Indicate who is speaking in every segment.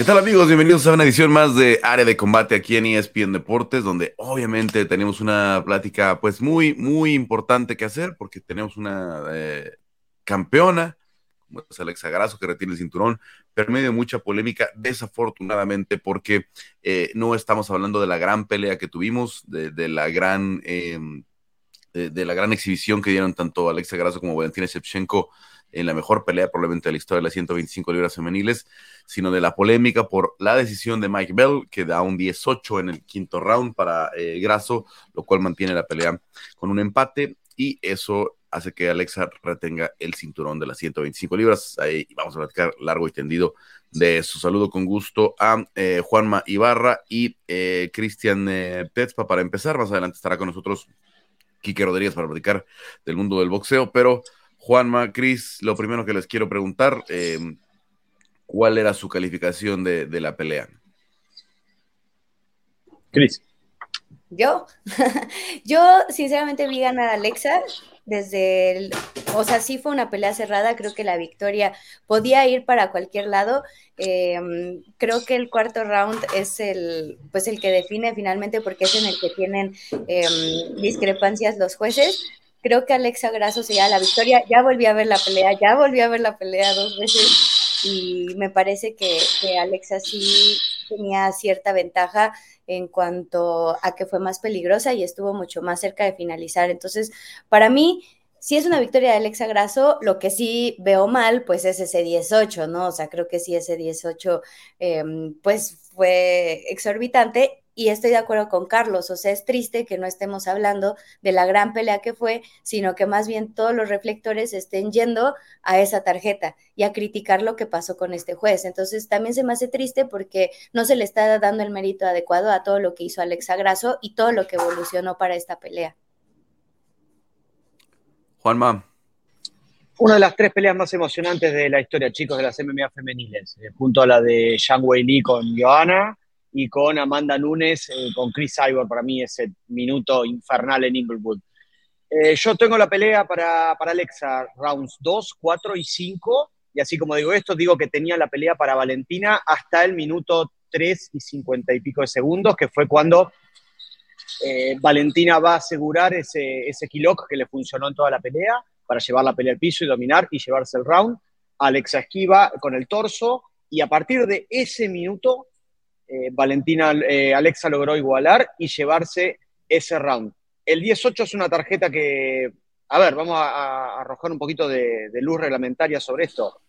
Speaker 1: ¿Qué tal amigos? Bienvenidos a una edición más de Área de Combate aquí en ESPN Deportes, donde obviamente tenemos una plática pues muy, muy importante que hacer porque tenemos una eh, campeona, como es Alexa Grasso, que retiene el cinturón, pero medio de mucha polémica, desafortunadamente, porque eh, no estamos hablando de la gran pelea que tuvimos, de, la gran... Em, de, la gran exhibición que dieron tanto Alexa Grasso como Valentina Shevchenko en la mejor pelea probablemente de la historia de las 125 libras femeniles, sino de la polémica por la decisión de Mike Bell, que da un 18 en el quinto round para eh, Grasso, lo cual mantiene la pelea con un empate y eso hace que Alexa retenga el cinturón de las 125 libras. Ahí vamos a platicar largo y tendido de su saludo con gusto a eh, Juanma Ibarra y eh, Cristian Petzpa para empezar. Más adelante estará con nosotros Quique Rodríguez para platicar del mundo del boxeo, pero Juanma, Cris, lo primero que les quiero preguntar, em, ¿cuál era su calificación de, la pelea?
Speaker 2: Cris.
Speaker 3: Yo, yo sinceramente vi ganar a Alexa desde el, o sea, sí fue una pelea cerrada, creo que la victoria podía ir para cualquier lado. Em, creo que el cuarto round es el, pues el que define finalmente porque es en el que tienen em, discrepancias los jueces creo que Alexa Grasso se la victoria. Ya volví a ver la pelea, ya volví a ver la pelea dos veces y me parece que, Alexa sí tenía cierta ventaja en cuanto a que fue más peligrosa y estuvo mucho más cerca de finalizar. Entonces, para mí, si es una victoria de Alexa Grasso, lo que sí veo mal, pues es ese 18, ¿no? O sea, creo que sí ese 18, em, pues fue exorbitante y estoy de acuerdo con Carlos, o sea, es triste que no estemos hablando de la gran pelea que fue, sino que más bien todos los reflectores estén yendo a esa tarjeta y a criticar lo que pasó con este juez. Entonces, también se me hace triste porque no se le está dando el mérito adecuado a todo lo que hizo Alexa Grasso y todo lo que evolucionó para esta pelea.
Speaker 1: Juanma.
Speaker 2: Una de las tres peleas más emocionantes de la historia, chicos, de las MMA femeniles, eh, junto a la de Zhang Wei Li con Johanna y con Amanda Nunes, eh, con Chris Cyborg, para mí ese minuto infernal en Inglewood. Eh, yo tengo la pelea para, para Alexa, rounds 2, 4 y 5, y así como digo esto, digo que tenía la pelea para Valentina hasta el minuto 3 y 50 y pico de segundos, que fue cuando eh, Valentina va a asegurar ese, ese que le funcionó en toda la pelea, para llevar la pelea al piso y dominar y llevarse el round. Alexa esquiva con el torso, y a partir de ese minuto eh, Valentina eh, Alexa logró igualar y llevarse ese round. El 18 es una tarjeta que, a ver, vamos a, arrojar un poquito de, luz reglamentaria sobre esto.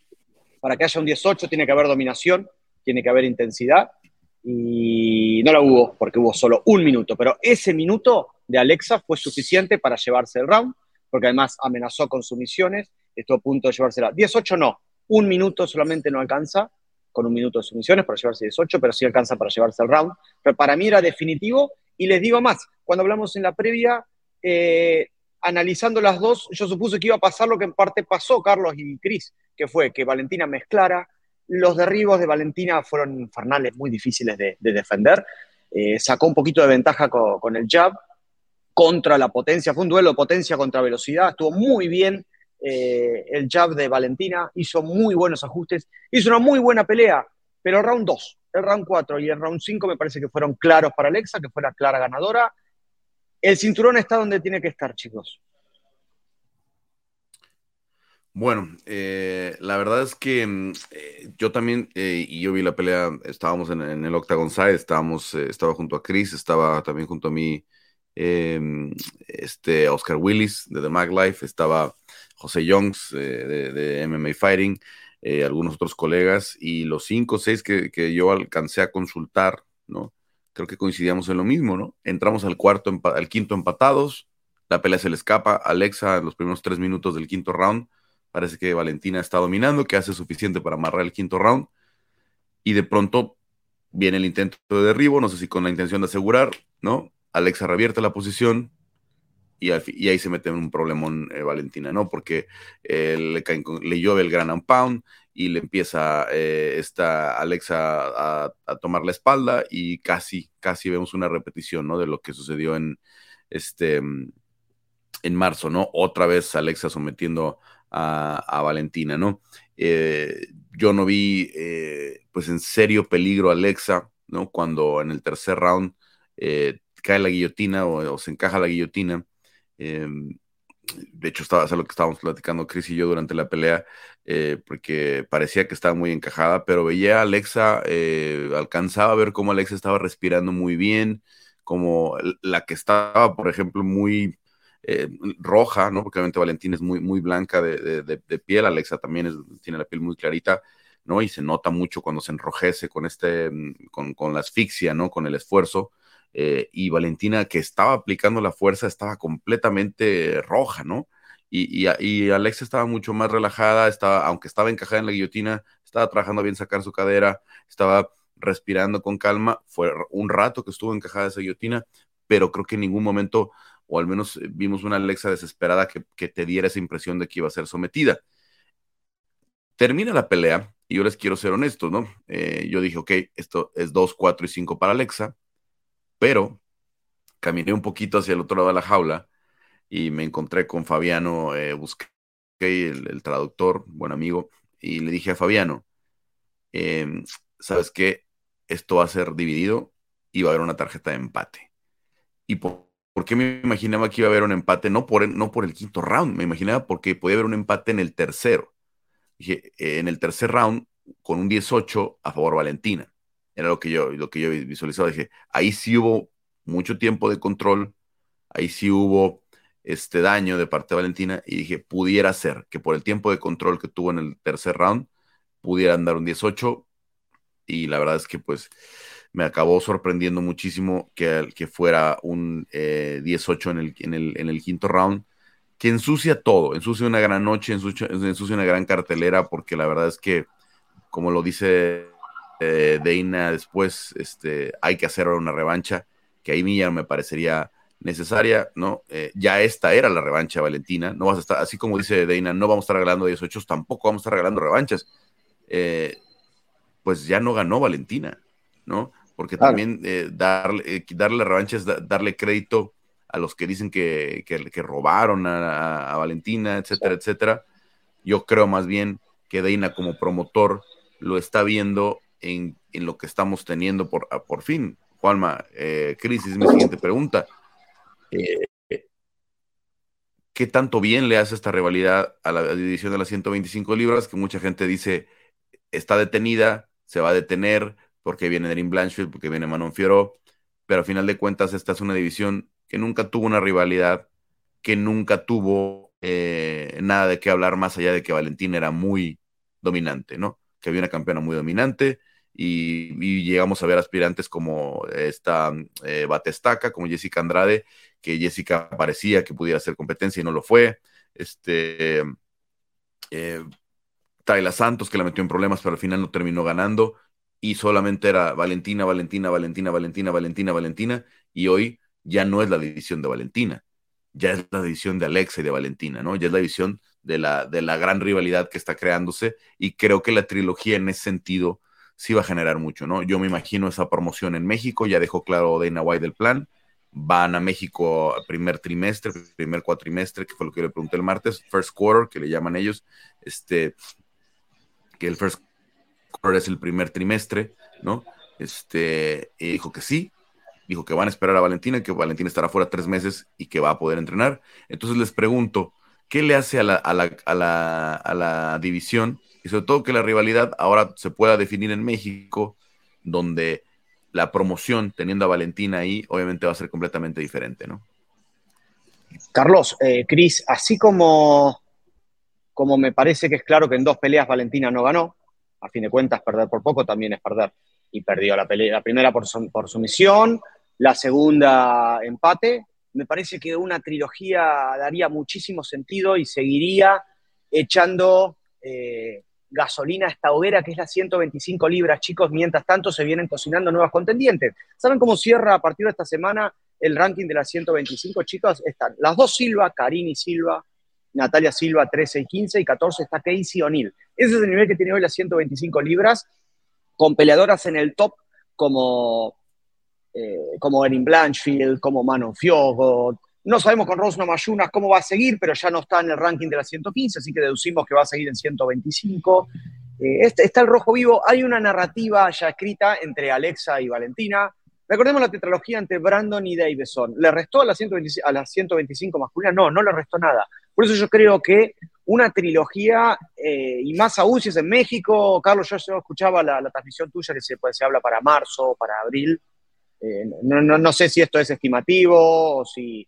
Speaker 2: Para que haya un 18 tiene que haber dominación, tiene que haber intensidad y no la hubo porque hubo solo un minuto, pero ese minuto de Alexa fue suficiente para llevarse el round, porque además amenazó con sumisiones, estuvo a punto de llevársela. 18 no, un minuto solamente no alcanza con un minuto de sumisiones para llevarse 18, pero sí alcanza para llevarse el round. Pero para mí era definitivo y les digo más, cuando hablamos en la previa, eh, analizando las dos, yo supuse que iba a pasar lo que en parte pasó Carlos y Cris, que fue que Valentina mezclara, los derribos de Valentina fueron infernales, muy difíciles de, defender, eh, sacó un poquito de ventaja con, el jab contra la potencia, fue un duelo potencia contra velocidad, estuvo muy bien eh, el jab de Valentina, hizo muy buenos ajustes, hizo una muy buena pelea, pero el round 2, el round 4 y el round 5 me parece que fueron claros para Alexa, que fue la clara ganadora. El cinturón está donde tiene que estar, chicos.
Speaker 1: Bueno, eh, la verdad es que mm, eh, yo también, y yo vi la pelea, estábamos en, el Octagon Side, estábamos, estaba junto a Chris, estaba también junto a mí em, este Oscar Willis de The Mag Life, estaba José Youngs eh, de, MMA Fighting, eh, algunos otros colegas, y los cinco o seis que, yo alcancé a consultar, ¿no? Creo que coincidíamos en lo mismo, ¿no? Entramos al cuarto, al quinto empatados, la pelea se le escapa, Alexa en los primeros tres minutos del quinto round, parece que Valentina está dominando, que hace suficiente para amarrar el quinto round, y de pronto viene el intento de derribo, no sé si con la intención de asegurar, ¿no? Alexa revierte la posición, y, ahí se mete en un problemón eh, Valentina, ¿no? Porque eh, le, llueve el gran pound y le empieza eh, esta Alexa a, tomar la espalda y casi, casi vemos una repetición, ¿no? De lo que sucedió en, este, en marzo, ¿no? Otra vez Alexa sometiendo a, Valentina, ¿no? Eh, yo no vi, pues en serio peligro a Alexa, ¿no? Cuando en el tercer round cae la guillotina o, se encaja la guillotina. Em, de hecho, estaba, es lo que estábamos platicando Chris y yo durante la pelea, porque parecía que estaba muy encajada, pero veía a Alexa, alcanzaba a ver cómo Alexa estaba respirando muy bien, como la que estaba, por ejemplo, muy eh, roja, ¿no? Porque obviamente Valentín es muy, muy blanca de, piel, Alexa también tiene la piel muy clarita, ¿no? Y se nota mucho cuando se enrojece con este, mm, con, la asfixia, ¿no? Con el esfuerzo. Eh, y Valentina, que estaba aplicando la fuerza, estaba completamente roja, ¿no? Y, y, Alexa estaba mucho más relajada, estaba, aunque estaba encajada en la guillotina, estaba trabajando bien sacar su cadera, estaba respirando con calma. Fue un rato que estuvo encajada esa guillotina, pero creo que en ningún momento o al menos eh, vimos una Alexa desesperada que, te diera esa impresión de que iba a ser sometida. Termina la pelea y yo les quiero ser honesto, ¿no? Eh, yo dije, ok, esto es 2, 4 y 5 para Alexa, pero caminé un poquito hacia el otro lado de la jaula y me encontré con Fabiano, eh, el, traductor, buen amigo, y le dije a Fabiano, em, ¿sabes qué? Esto va a ser dividido y va a haber una tarjeta de empate. Y por porque me imaginaba que iba a haber un empate, no por, el, no por el quinto round, me imaginaba porque podía haber un empate en el tercero. Dije, en el tercer round, con un 18 a favor Valentina. Era lo que yo, lo que yo visualizaba. Dije, ahí sí hubo mucho tiempo de control, ahí sí hubo este daño de parte de Valentina y dije, pudiera ser que por el tiempo de control que tuvo en el tercer round, pudieran dar un 18 y la verdad es que pues me acabó sorprendiendo muchísimo que, que fuera un 18 eh, en el, en, el, en el quinto round, que ensucia todo, ensucia una gran noche, ensucia, ensucia una gran cartelera, porque la verdad es que, como lo dice eh, Deina después, este, hay que hacer una revancha, que ahí Milla me parecería necesaria, ¿no? Eh, ya esta era la revancha, Valentina, no vas a estar, así como dice Deina, no vamos a estar regalando 18, tampoco vamos a estar regalando revanchas. pues ya no ganó Valentina, ¿no? porque también eh, darle, eh, darle la revancha es darle crédito a los que dicen que, que, robaron a, Valentina, etcétera, etcétera. Yo creo más bien que Deina como promotor lo está viendo en, lo que estamos teniendo por, por fin. Juanma, eh, Crisis, mi siguiente pregunta. Eh, ¿Qué tanto bien le hace esta rivalidad a la división de las 125 libras? Que mucha gente dice está detenida, se va a detener, porque viene Derin Blanchfield, porque viene Manon Fioró, pero a final de cuentas esta es una división que nunca tuvo una rivalidad, que nunca tuvo eh, nada de qué hablar más allá de que Valentín era muy dominante, ¿no? Que había una campeona muy dominante y, llegamos a ver aspirantes como esta eh, Batestaca, como Jessica Andrade, que Jessica parecía que pudiera hacer competencia y no lo fue. Este, eh, Tayla Santos, que la metió en problemas, pero al final no terminó ganando y solamente era Valentina, Valentina, Valentina, Valentina, Valentina, Valentina, y hoy ya no es la división de Valentina, ya es la división de Alexa y de Valentina, ¿no? Ya es la división de la, de la gran rivalidad que está creándose y creo que la trilogía en ese sentido sí va a generar mucho, ¿no? Yo me imagino esa promoción en México, ya dejó claro Dana White del plan, van a México primer trimestre, primer cuatrimestre, que fue lo que le pregunté el martes, first quarter, que le llaman ellos, este, que el first es el primer trimestre, ¿no? Este, y dijo que sí, dijo que van a esperar a Valentina, que Valentina estará fuera tres meses y que va a poder entrenar. Entonces les pregunto, ¿qué le hace a la, a la, a la, a la división? Y sobre todo que la rivalidad ahora se pueda definir en México, donde la promoción teniendo a Valentina ahí, obviamente va a ser completamente diferente, ¿no?
Speaker 2: Carlos, eh, Cris, así como, como me parece que es claro que en dos peleas Valentina no ganó, a fin de cuentas perder por poco también es perder. Y perdió la, pelea, la primera por, por sumisión, la segunda empate. Me parece que una trilogía daría muchísimo sentido y seguiría echando eh, gasolina esta hoguera que es la 125 libras, chicos. Mientras tanto se vienen cocinando nuevas contendientes. ¿Saben cómo cierra a partir de esta semana el ranking de las 125, chicos? Están las dos Silva, Karini Silva, Natalia Silva 13 y 15 y 14 está Casey O'Neill. Ese es el nivel que tiene hoy las 125 libras, con peleadoras en el top como, eh, como Erin Blanchfield, como Manon Fiogo, No sabemos con Rosna Mayunas cómo va a seguir, pero ya no está en el ranking de las 115, así que deducimos que va a seguir en 125. Eh, este, está el rojo vivo. Hay una narrativa ya escrita entre Alexa y Valentina. Recordemos la tetralogía entre Brandon y Davison. ¿Le restó a las 125, a 125 masculinas? No, no le restó nada. Por eso yo creo que una trilogía, eh, y más aún si es en México, Carlos, yo, escuchaba la, transmisión tuya que se, pues, se habla para marzo, para abril. Eh, no, no, no sé si esto es estimativo o si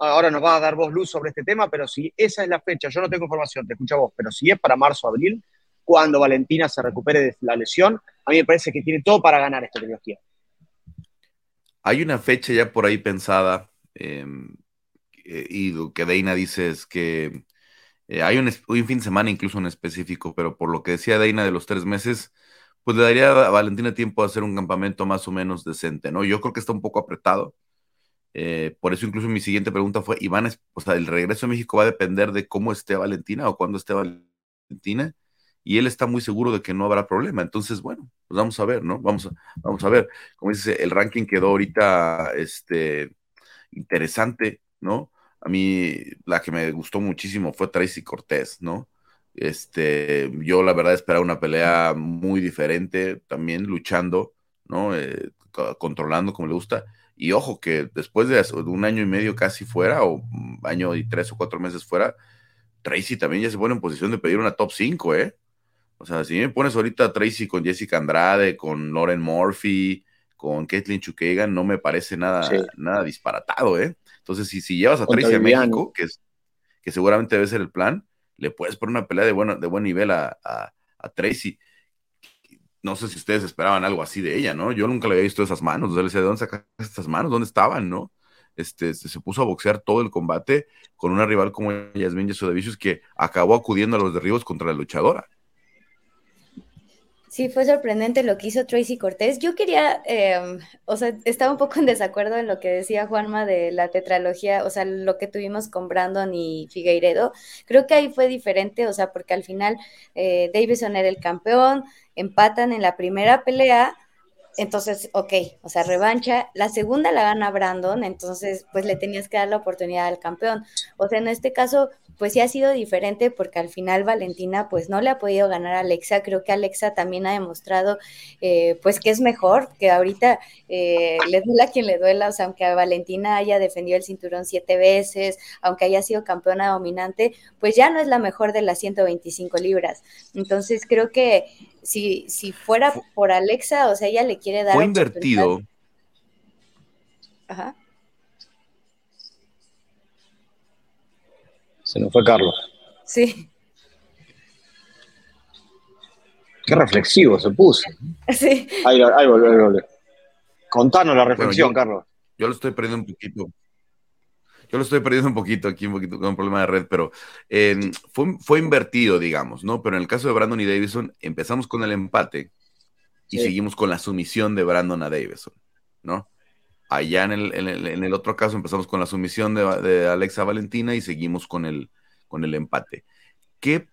Speaker 2: ahora nos va a dar vos luz sobre este tema, pero si esa es la fecha, yo no tengo información, te escucho vos, pero si es para marzo abril, cuando Valentina se recupere de la lesión, a mí me parece que tiene todo para ganar esta trilogía.
Speaker 1: Hay una fecha ya por ahí pensada, em, eh, y lo que Deina dice es que eh, hay un, fin de semana incluso en específico, pero por lo que decía Deina de los tres meses, pues le daría a Valentina tiempo a hacer un campamento más o menos decente, ¿no? Yo creo que está un poco apretado eh, por eso incluso mi siguiente pregunta fue, Iván, o sea, el regreso a México va a depender de cómo esté Valentina o cuándo esté Valentina, y él está muy seguro de que no habrá problema. Entonces, bueno, pues vamos a ver, ¿no? Vamos a, vamos a ver. Como dice, el ranking quedó ahorita este, interesante, ¿no? A mí la que me gustó muchísimo fue Tracy Cortés, ¿no? Este, yo la verdad esperaba una pelea muy diferente, también luchando, ¿no? Eh, controlando como le gusta y ojo que después de un año y medio casi fuera, o un año y tres o cuatro meses fuera, Tracy también ya se pone en posición de pedir una top 5, ¿eh? O sea, si me pones ahorita Tracy con Jessica Andrade, con Lauren Murphy, con Kathleen Chukagan, no me parece nada, nada disparatado, ¿eh? Entonces, si, si llevas a Tracy a México, que, es, que seguramente debe ser el plan, le puedes poner una pelea de, bueno, de buen nivel a, a, a Tracy no sé si ustedes esperaban algo así de ella, ¿no? Yo nunca le había visto esas manos, o le decía, ¿de dónde sacaste estas manos? ¿Dónde estaban, no? Este, se puso a boxear todo el combate con una rival como Yasmin Yesodavicius que acabó acudiendo a los derribos contra la luchadora.
Speaker 3: Sí, fue sorprendente lo que hizo Tracy Cortés. Yo quería, em, o sea, estaba un poco en desacuerdo en lo que decía Juanma de la tetralogía, o sea, lo que tuvimos con Brandon y Figueiredo. Creo que ahí fue diferente, o sea, porque al final eh, Davison era el campeón, empatan en la primera pelea, entonces, ok, o sea, revancha. La segunda la gana Brandon, entonces, pues le tenías que dar la oportunidad al campeón. O sea, en este caso, pues sí ha sido diferente porque al final Valentina, pues no le ha podido ganar a Alexa. Creo que Alexa también ha demostrado, eh, pues que es mejor, que ahorita eh, le duela a quien le duela. O sea, aunque a Valentina haya defendido el cinturón siete veces, aunque haya sido campeona dominante, pues ya no es la mejor de las 125 libras. Entonces, creo que si, si fuera por Alexa, o sea, ella le quiere dar.
Speaker 1: Fue invertido.
Speaker 2: Ajá. Se nos fue Carlos.
Speaker 3: Sí.
Speaker 2: Qué reflexivo se puso.
Speaker 3: Sí.
Speaker 2: Ahí, ahí volvió, Contanos la reflexión, Carlos.
Speaker 1: Yo lo estoy perdiendo un poquito. Yo lo estoy perdiendo un poquito aquí, un poquito con un problema de red, pero eh, fue, fue invertido, digamos, ¿no? Pero en el caso de Brandon y Davison, empezamos con el empate y seguimos con la sumisión de Brandon a Davison, ¿no? Allá en el, en el, otro caso empezamos con la sumisión de, Alexa Valentina y seguimos con el, empate. ¿Qué,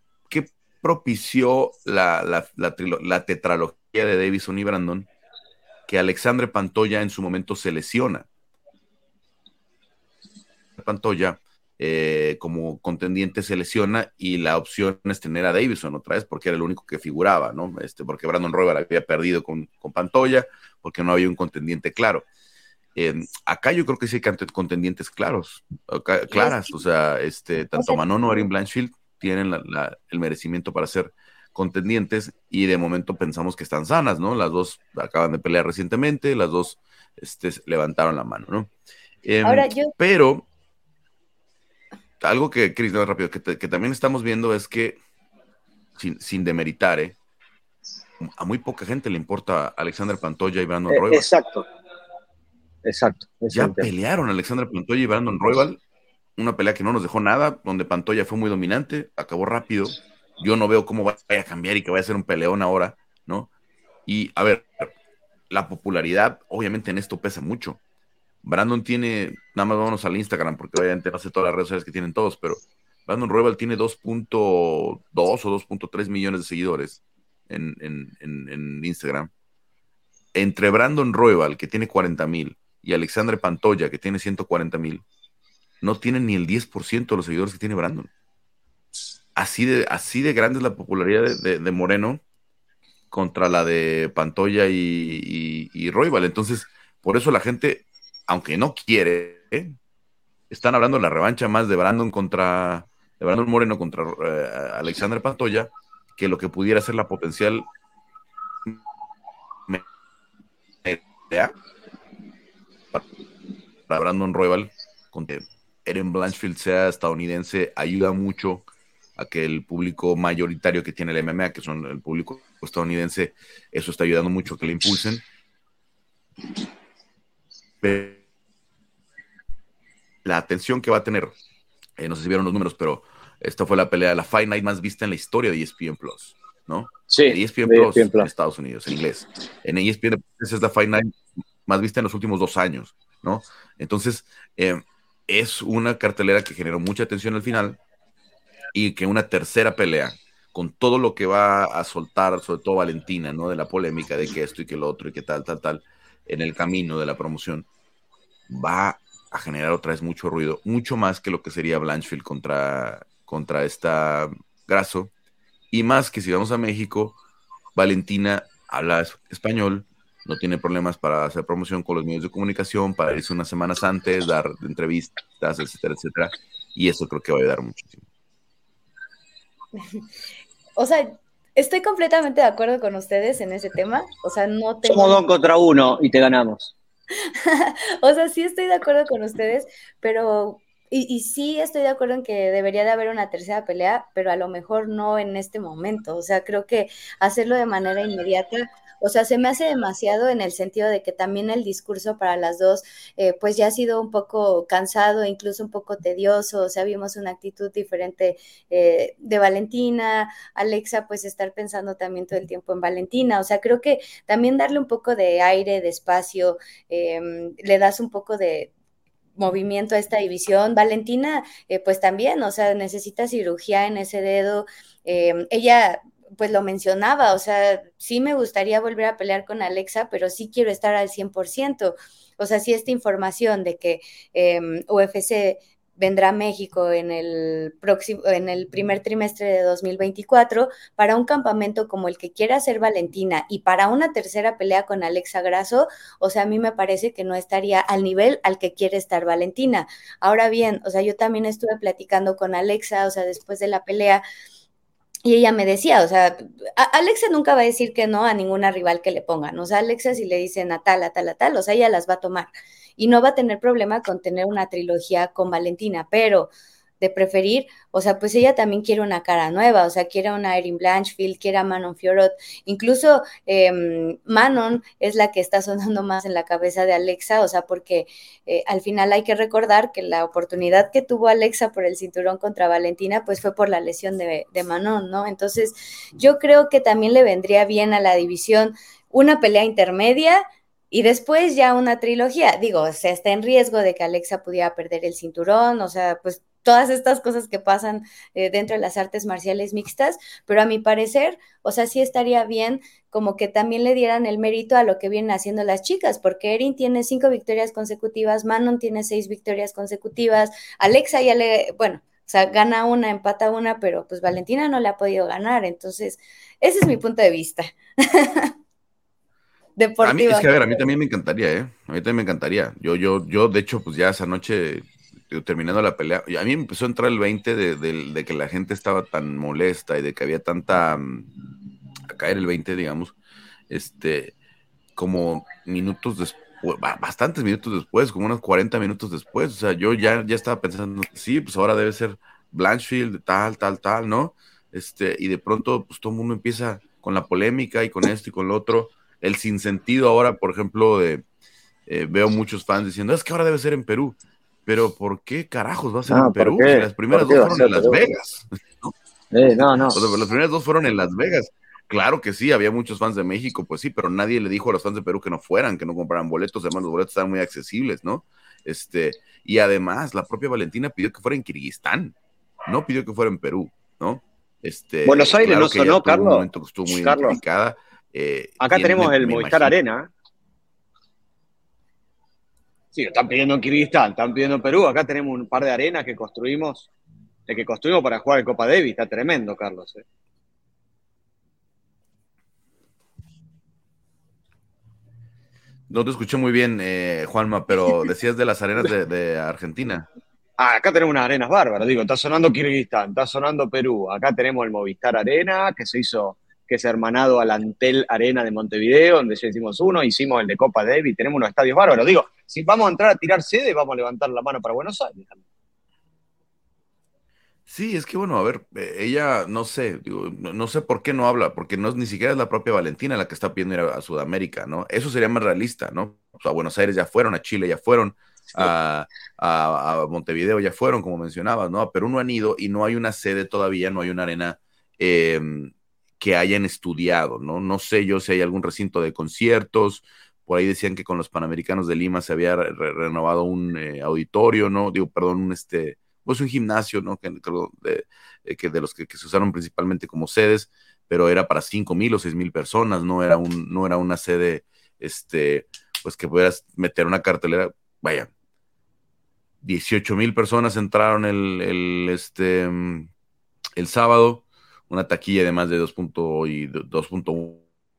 Speaker 1: propició la, la, la, tetralogía de Davison y Brandon? Que Alexandre Pantoya en su momento se lesiona Pantoya eh, como contendiente se lesiona y la opción es tener a Davison otra vez porque era el único que figuraba, ¿no? Este, porque Brandon Royal había perdido con, con Pantoya, porque no había un contendiente claro. Acá yo creo que sí hay contendientes claros, claras, o sea, este, tanto Manon o Erin Blanchfield tienen el merecimiento para ser contendientes y de momento pensamos que están sanas, ¿no? Las dos acaban de pelear recientemente, las dos este, levantaron la mano, ¿no? Em, pero algo que, Cris, rápido, que, también estamos viendo es que, sin, demeritar, ¿eh? a muy poca gente le importa Alexander Pantoya y Brandon eh.
Speaker 2: Exacto. Exacto.
Speaker 1: Ya pelearon Alexander Pantoya y Brandon Roybal. Una pelea que no nos dejó nada, donde Pantoya fue muy dominante, acabó rápido. Yo no veo cómo vaya a cambiar y que vaya a ser un peleón ahora, ¿no? Y a ver, la popularidad obviamente en esto pesa mucho. Brandon tiene, nada más vámonos al Instagram, porque obviamente no sé todas las redes sociales que tienen todos, pero Brandon Royal tiene 2.2 o 2.3 millones de seguidores en, Instagram. Entre Brandon Royal, que tiene 40 mil, y Alexandre Pantoya, que tiene 140 mil, no tienen ni el 10% de los seguidores que tiene Brandon. Así de, así de grande es la popularidad de, Moreno contra la de Pantoya y, y, Roybal. Entonces, por eso la gente, aunque no quiere, ¿eh? están hablando de la revancha más de Brandon contra de Brandon Moreno contra eh, Alexander Pantoya que lo que pudiera ser la potencial para Brandon Royal, con que Eren Blanchfield sea estadounidense, ayuda mucho a que el público mayoritario que tiene el MMA, que son el público estadounidense, eso está ayudando mucho a que le impulsen. La atención que va a tener, eh, no sé si vieron los números, pero esta fue la pelea, la Fight Night más vista en la historia de ESPN Plus, ¿no?
Speaker 2: Sí,
Speaker 1: ESPN, Plus, en Estados Unidos, en inglés. En ESPN es la Fight Night más vista en los últimos dos años, Entonces, eh, es una cartelera que generó mucha atención al final y que una tercera pelea con todo lo que va a soltar, sobre todo Valentina, ¿no? De la polémica de que esto y que lo otro y que tal, tal, tal, en el camino de la promoción, va a generar otra vez mucho ruido, mucho más que lo que sería Blanchfield contra, contra esta Graso. Y más que si vamos a México, Valentina habla español, no tiene problemas para hacer promoción con los medios de comunicación, para irse unas semanas antes, dar entrevistas, etcétera, etcétera. Y eso creo que va a ayudar muchísimo.
Speaker 3: O sea, estoy completamente de acuerdo con ustedes en ese tema. O sea, no tengo...
Speaker 2: Somos dos contra uno y te ganamos.
Speaker 3: o sea, sí estoy de acuerdo con ustedes, pero y, sí estoy de acuerdo en que debería de haber una tercera pelea, pero a lo mejor no en este momento. O sea, creo que hacerlo de manera inmediata, o sea, se me hace demasiado en el sentido de que también el discurso para las dos, eh, pues ya ha sido un poco cansado, incluso un poco tedioso. O sea, vimos una actitud diferente eh, de Valentina, Alexa, pues estar pensando también todo el tiempo en Valentina. O sea, creo que también darle un poco de aire, de espacio, em, le das un poco de movimiento a esta división. Valentina, eh, pues también, o sea, necesita cirugía en ese dedo. Eh, ella pues lo mencionaba, o sea, sí me gustaría volver a pelear con Alexa, pero sí quiero estar al 100%. O sea, si esta información de que em, UFC vendrá a México en el próximo, en el primer trimestre de 2024 para un campamento como el que quiere hacer Valentina y para una tercera pelea con Alexa Grasso, o sea, a mí me parece que no estaría al nivel al que quiere estar Valentina. Ahora bien, o sea, yo también estuve platicando con Alexa, o sea, después de la pelea, y ella me decía, o sea, Alexa nunca va a decir que no a ninguna rival que le pongan. O sea, Alexa si le dicen a tal, a tal, a tal, o sea, ella las va a tomar. Y no va a tener problema con tener una trilogía con Valentina, pero de preferir, o sea, pues ella también quiere una cara nueva, o sea, quiere una Erin Blanchfield, quiere a Manon Fiorot, incluso em, Manon es la que está sonando más en la cabeza de Alexa, o sea, porque eh, al final hay que recordar que la oportunidad que tuvo Alexa por el cinturón contra Valentina, pues fue por la lesión de, de Manon, ¿no? Entonces, yo creo que también le vendría bien a la división una pelea intermedia, y después ya una trilogía. Digo, o sea, está en riesgo de que Alexa pudiera perder el cinturón, o sea, pues todas estas cosas que pasan eh, dentro de las artes marciales mixtas, pero a mi parecer, o sea, sí estaría bien como que también le dieran el mérito a lo que vienen haciendo las chicas, porque Erin tiene cinco victorias consecutivas, Manon tiene seis victorias consecutivas, Alexa ya le, bueno, o sea, gana una, empata una, pero pues Valentina no le ha podido ganar, entonces, ese es mi punto de vista.
Speaker 1: A mí, es que a ver, a mí también me encantaría, ¿eh? A mí también me encantaría. Yo, yo, yo, de hecho, pues ya esa noche terminando la pelea, a mí me empezó a entrar el 20 de, que la gente estaba tan molesta y de que había tanta, mm, a caer el 20, digamos, este, como minutos después, bastantes minutos después, como unos 40 minutos después, o sea, yo ya, ya estaba pensando, sí, pues ahora debe ser Blanchfield, tal, tal, tal, ¿no? Este, y de pronto, pues todo el mundo empieza con la polémica y con esto y con lo otro, el sinsentido ahora, por ejemplo, de, eh, veo muchos fans diciendo, es que ahora debe ser en Perú pero ¿por qué carajos va a ser en Perú? las primeras dos fueron en Las Vegas.
Speaker 2: Eh, no, no.
Speaker 1: las primeras dos fueron en Las Vegas. Claro que sí, había muchos fans de México, pues sí, pero nadie le dijo a los fans de Perú que no fueran, que no compraran boletos, además los boletos estaban muy accesibles, ¿no? Este, y además la propia Valentina pidió que fuera en Kirguistán, no pidió que fuera en Perú, ¿no? Este,
Speaker 2: Buenos Aires no sonó, Carlos. Un
Speaker 1: momento que estuvo muy Carlos. Eh,
Speaker 2: Acá tenemos el Movistar Arena. Sí, están pidiendo en Kirguistán, están pidiendo en Perú. Acá tenemos un par de arenas que construimos, de que construimos para jugar el Copa Davis. Está tremendo, Carlos. ¿eh?
Speaker 1: No te escuché muy bien, eh, Juanma, pero decías de las arenas de, Argentina.
Speaker 2: Ah, acá tenemos unas arenas bárbaras, digo, está sonando Kirguistán, está sonando Perú, acá tenemos el Movistar Arena, que se hizo, que es hermanado al Antel Arena de Montevideo, donde ya hicimos uno, hicimos el de Copa Davis, tenemos unos estadios bárbaros. Digo, si vamos a entrar a tirar sede, vamos a levantar la mano para Buenos Aires.
Speaker 1: Sí, es que bueno, a ver, eh, ella no sé, no, sé por qué no habla, porque no es ni siquiera es la propia Valentina la que está pidiendo ir a, Sudamérica, ¿no? Eso sería más realista, ¿no? O sea, a Buenos Aires ya fueron, a Chile ya fueron, a, Montevideo ya fueron, como mencionabas, ¿no? A Perú no han ido y no hay una sede todavía, no hay una arena em, que hayan estudiado, ¿no? No sé yo si hay algún recinto de conciertos, por ahí decían que con los Panamericanos de Lima se había renovado un eh, auditorio, ¿no? Digo, perdón, un este pues un gimnasio, ¿no? Que, de, eh, que de los que, se usaron principalmente como sedes, pero era para cinco mil o seis mil personas, no era, un, no era una sede, este, pues que pudieras meter una cartelera, vaya, 18 mil personas entraron el, el, este, el sábado, una taquilla de más de 2.1,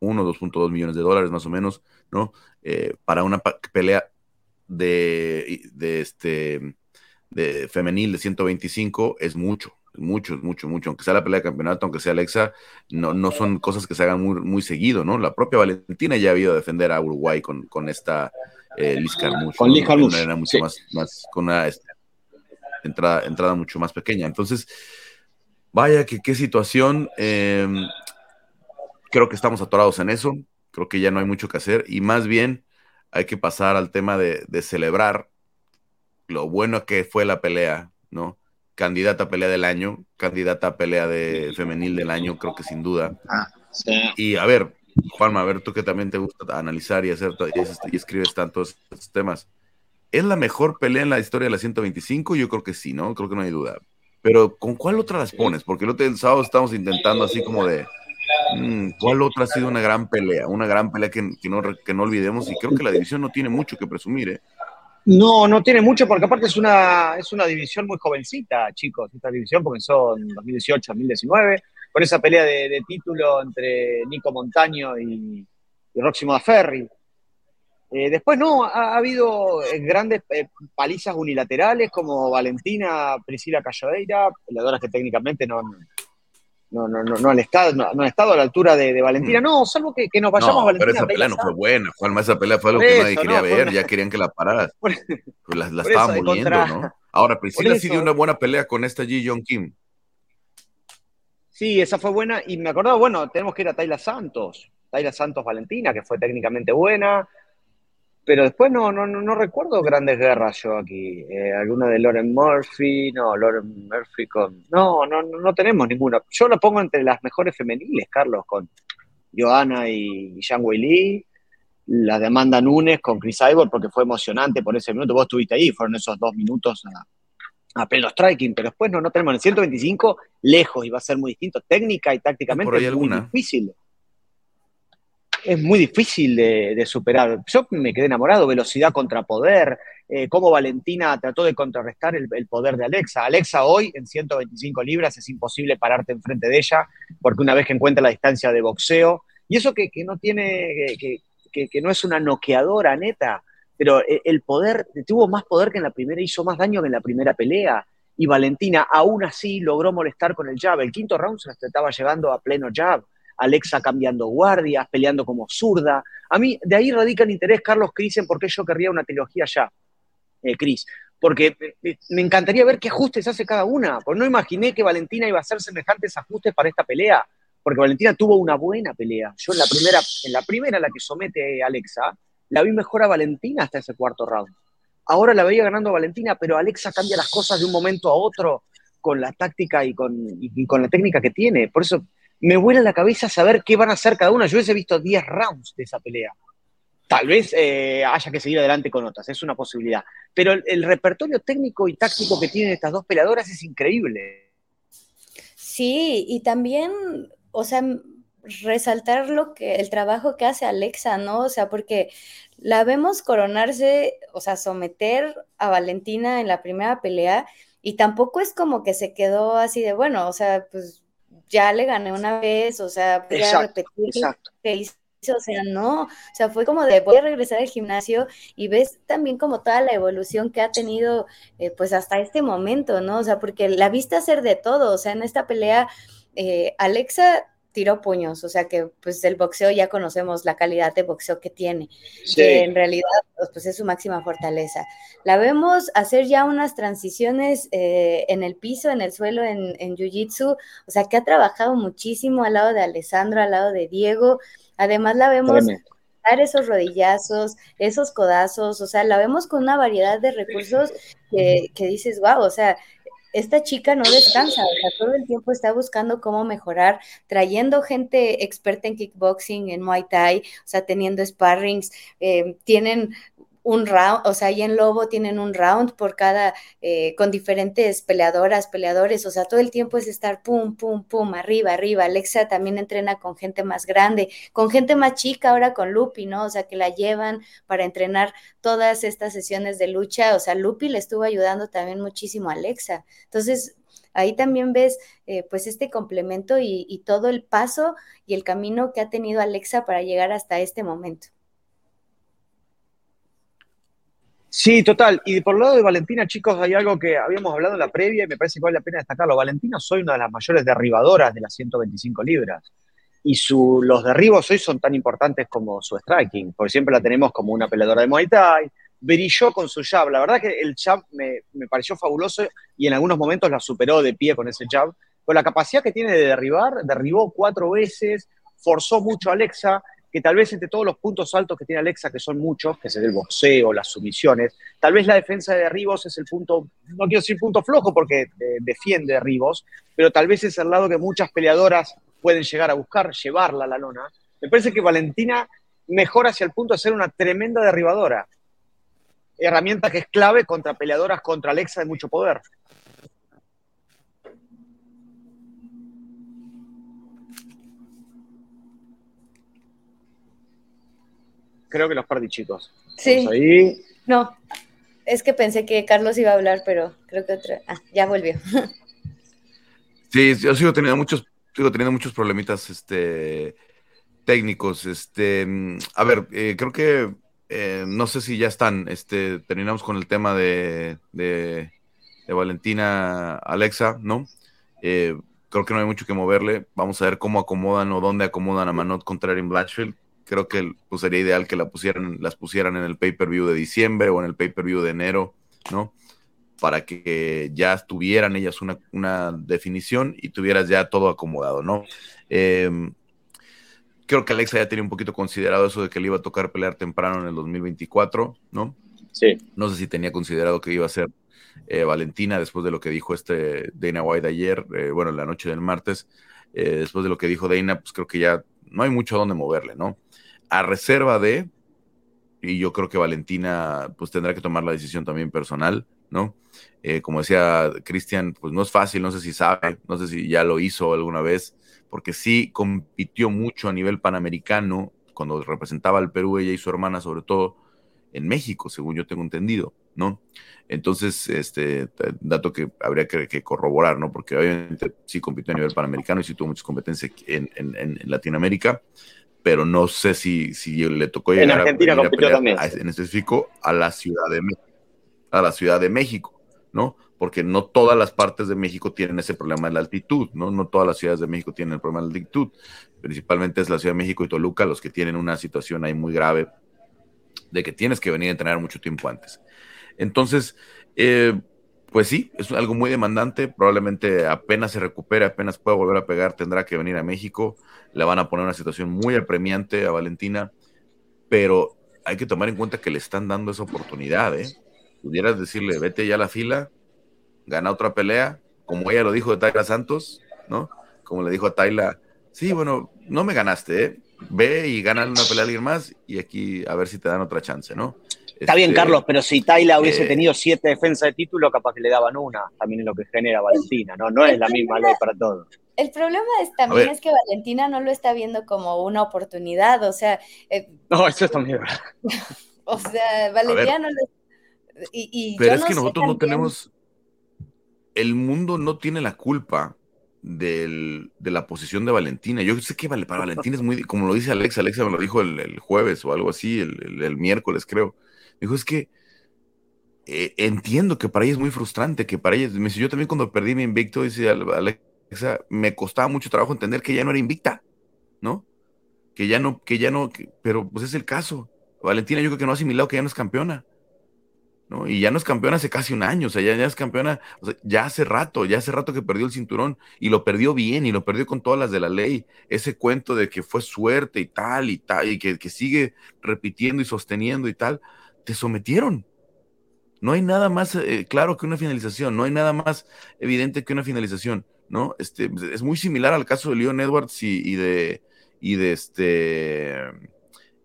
Speaker 1: 2.2 millones de dólares más o menos, ¿no? Eh, para una pelea de, de este de femenil de 125 es mucho, mucho, mucho, mucho. Aunque sea la pelea de campeonato, aunque sea Alexa, no, no son cosas que se hagan muy, muy seguido, ¿no? La propia Valentina ya ha ido a defender a Uruguay con, con esta eh, Liz Con Liz mucho más, más, con una este, entrada, entrada mucho más pequeña. Entonces, vaya que qué situación. Em, creo que estamos atorados en eso. Creo que ya no hay mucho que hacer y más bien hay que pasar al tema de, de celebrar lo bueno que fue la pelea, ¿no? Candidata a pelea del año, candidata a pelea de femenil del año, creo que sin duda. Ah, y a ver, Juanma, a ver, tú que también te gusta analizar y hacer y, escribes tantos temas. ¿Es la mejor pelea en la historia de la 125? Yo creo que sí, ¿no? Creo que no hay duda. Pero ¿con cuál otra las pones? Porque el otro sábado estamos intentando así como de, mm, ¿cuál otra ha sido una gran pelea? Una gran pelea que, no, que no olvidemos y creo que la división no tiene mucho que presumir, ¿eh?
Speaker 2: No, no tiene mucho porque aparte es una, es una división muy jovencita, chicos. Esta división comenzó en 2018-2019 con esa pelea de, título entre Nico Montaño y, y Roxy Ferri. Eh, después no, ha, habido eh, grandes eh, palizas unilaterales como Valentina Priscila Calladeira, peleadoras que técnicamente no, no, no, no, no, han estado, no, estado a la altura de, Valentina. Mm. No, salvo que, que nos vayamos a Valentina.
Speaker 1: Pero esa pelea no fue buena, Juanma, esa pelea fue algo que nadie quería ver, ya querían que la pararas. pues la, la estaban moliendo, ¿no? Ahora, Priscila sí dio una buena pelea con esta Ji Jong Kim.
Speaker 2: Sí, esa fue buena. Y me acordaba, bueno, tenemos que ir a Tayla Santos. Tayla Santos Valentina, que fue técnicamente buena pero después no, no, no, recuerdo grandes guerras yo aquí. Eh, alguna de Lauren Murphy, no, Lauren Murphy con... No, no, no tenemos ninguna. Yo lo pongo entre las mejores femeniles, Carlos, con Johanna y Wei Li, la de Amanda Nunes con Chris Ivor, porque fue emocionante por ese minuto. Vos estuviste ahí, fueron esos dos minutos a, a pleno striking, pero después no, no tenemos en el 125 lejos y va a ser muy distinto. Técnica y tácticamente es muy difícil es muy difícil de, superar. Yo me quedé enamorado, velocidad contra poder, eh, cómo Valentina trató de contrarrestar el, poder de Alexa. Alexa hoy en 125 libras es imposible pararte enfrente de ella, porque una vez que encuentra la distancia de boxeo, y eso que, no tiene, que, que, no es una noqueadora neta, pero e, el poder, tuvo más poder que en la primera, hizo más daño que en la primera pelea. Y Valentina aún así logró molestar con el jab. El quinto round se estaba llegando a pleno jab Alexa cambiando guardias, peleando como zurda. A mí, de ahí radica el interés, Carlos Cris, en por qué yo querría una trilogía ya, eh, Cris. Porque eh, me encantaría ver qué ajustes hace cada una. Porque no imaginé que Valentina iba a hacer semejantes ajustes para esta pelea. Porque Valentina tuvo una buena pelea. Yo en la primera, en la primera, la que somete Alexa, la vi mejor a Valentina hasta ese cuarto round. Ahora la veía ganando a Valentina, pero Alexa cambia las cosas de un momento a otro con la táctica y con, y con la técnica que tiene. Por eso me vuela la cabeza saber qué van a hacer cada una. Yo he visto 10 rounds de esa pelea. Tal vez eh, haya que seguir adelante con otras, es una posibilidad. Pero el, repertorio técnico y táctico que tienen estas dos peleadoras es increíble.
Speaker 3: Sí, y también, o sea, resaltar lo que, el trabajo que hace Alexa, ¿no? O sea, porque la vemos coronarse, o sea, someter a Valentina en la primera pelea y tampoco es como que se quedó así de, bueno, o sea, pues ya le gané una vez, o sea, voy a repetir que hizo, o sea, no, o sea, fue como de voy a regresar al gimnasio y ves también como toda la evolución que ha tenido, eh, pues hasta este momento, ¿no? O sea, porque la viste hacer de todo, o sea, en esta pelea, eh, Alexa tiró puños, o sea que pues del boxeo ya conocemos la calidad de boxeo que tiene, que en realidad pues, pues, es su máxima fortaleza. La vemos hacer ya unas transiciones eh, en el piso, en el suelo, en, en Jiu-Jitsu, o sea que ha trabajado muchísimo al lado de Alessandro, al lado de Diego, además la vemos... dar esos rodillazos, esos codazos, o sea, la vemos con una variedad de recursos que, que dices, wow, o sea, esta chica no descansa, o sea, todo el tiempo está buscando cómo mejorar, trayendo gente experta en kickboxing, en Muay Thai, o sea, teniendo sparrings, eh, tienen un round, o sea, ahí en Lobo tienen un round por cada, eh, con diferentes peleadoras, peleadores, o sea, todo el tiempo es estar pum, pum, pum, arriba, arriba. Alexa también entrena con gente más grande, con gente más chica, ahora con Lupi, ¿no? O sea, que la llevan para entrenar todas estas sesiones de lucha, o sea, Lupi le estuvo ayudando también muchísimo a Alexa. Entonces, ahí también ves eh, pues este complemento y, y todo el paso y el camino que ha tenido Alexa para llegar hasta este momento.
Speaker 2: Sí, total. Y por el lado de Valentina, chicos, hay algo que habíamos hablado en la previa y me parece que vale la pena destacarlo. Valentina soy una de las mayores derribadoras de las 125 libras. Y su, los derribos hoy son tan importantes como su striking, porque siempre la tenemos como una peleadora de Muay Thai. Brilló con su jab. La verdad que el jab me, me pareció fabuloso y en algunos momentos la superó de pie con ese jab. Con la capacidad que tiene de derribar, derribó cuatro veces, forzó mucho a Alexa que tal vez entre todos los puntos altos que tiene Alexa, que son muchos, que es el boxeo, las sumisiones, tal vez la defensa de derribos es el punto, no quiero decir punto flojo porque eh, defiende derribos, pero tal vez es el lado que muchas peleadoras pueden llegar a buscar, llevarla a la lona. Me parece que Valentina mejora hacia el punto de ser una tremenda derribadora. Herramienta que es clave contra peleadoras contra Alexa de mucho poder. Creo que los perdí, chicos.
Speaker 3: Sí. No, es que pensé que Carlos iba a hablar, pero creo que otra. Ah, ya volvió.
Speaker 1: Sí, yo sigo teniendo muchos, sigo teniendo muchos problemitas este, técnicos. Este, a ver, eh, creo que eh, no sé si ya están. Este, terminamos con el tema de, de, Valentina Alexa, ¿no? Eh, creo que no hay mucho que moverle. Vamos a ver cómo acomodan o dónde acomodan a Manot contra Erin Blatchfield creo que pues, sería ideal que la pusieran, las pusieran en el pay-per-view de diciembre o en el pay-per-view de enero, ¿no? Para que ya tuvieran ellas una, definición y tuvieras ya todo acomodado, ¿no? Em, creo que Alexa ya tenía un poquito considerado eso de que le iba a tocar pelear temprano en el 2024, ¿no?
Speaker 2: Sí.
Speaker 1: No sé si tenía considerado que iba a ser eh, Valentina después de lo que dijo este Dana White ayer, eh, bueno, la noche del martes, eh, después de lo que dijo Dana, pues creo que ya no hay mucho a dónde moverle, ¿no? A reserva de, y yo creo que Valentina pues tendrá que tomar la decisión también personal, ¿no? Eh, como decía Cristian, pues no es fácil, no sé si sabe, no sé si ya lo hizo alguna vez, porque sí compitió mucho a nivel panamericano cuando representaba al Perú, ella y su hermana sobre todo, en México, según yo tengo entendido, ¿no? Entonces, este dato que habría que, corroborar, ¿no? Porque obviamente sí compitió a nivel panamericano y sí tuvo muchas competencias en, en Latinoamérica, pero no sé si, si le tocó llegar
Speaker 2: en Argentina a, también.
Speaker 1: en específico a la Ciudad de México, a la Ciudad de México, ¿no? Porque no todas las partes de México tienen ese problema de la altitud, ¿no? No todas las ciudades de México tienen el problema de la altitud. Principalmente es la Ciudad de México y Toluca los que tienen una situación ahí muy grave de que tienes que venir a entrenar mucho tiempo antes. Entonces, eh, pues sí, es algo muy demandante. Probablemente apenas se recupere, apenas pueda volver a pegar, tendrá que venir a México. Le van a poner una situación muy apremiante a Valentina, pero hay que tomar en cuenta que le están dando esa oportunidad. ¿eh? Pudieras decirle, vete ya a la fila, gana otra pelea, como ella lo dijo de Tayla Santos, ¿no? Como le dijo a Tayla, sí, bueno, no me ganaste, ¿eh? ve y gana una pelea a alguien más y aquí a ver si te dan otra chance, ¿no?
Speaker 2: Está bien, este, Carlos, pero si Tayla hubiese eh, tenido siete defensas de título, capaz que le daban una. También es lo que genera Valentina, ¿no? No es la misma ley para todos.
Speaker 3: el problema es, también es que Valentina no lo está viendo como una oportunidad, o sea...
Speaker 2: Eh, no, eso es también
Speaker 3: o sea, Valentina no lo... Y,
Speaker 1: Pero es que nosotros no tenemos... El mundo no tiene la culpa del, de la posición de Valentina. Yo sé que vale, para Valentina es muy... Como lo dice Alexa, Alexa me lo dijo el, jueves o algo así, el, miércoles creo. Dijo, es que... Eh, entiendo que para ella es muy frustrante, que para ella, me dice, yo también cuando perdí mi invicto, dice Alexa, me costaba mucho trabajo entender que ya no era invicta, ¿no? Que ya no, que ya no, pero pues es el caso. Valentina yo creo que no ha asimilado que ya no es campeona, ¿no? Y ya no es campeona hace casi un año, o sea, ya, ya es campeona, ya hace rato, ya hace rato que perdió el cinturón y lo perdió bien y lo perdió con todas las de la ley. Ese cuento de que fue suerte y tal y tal, y que, que sigue repitiendo y sosteniendo y tal, te sometieron. No hay nada más eh, claro que una finalización, no hay nada más evidente que una finalización. ¿no? Este, es muy similar al caso de Leon Edwards y, de, y de este,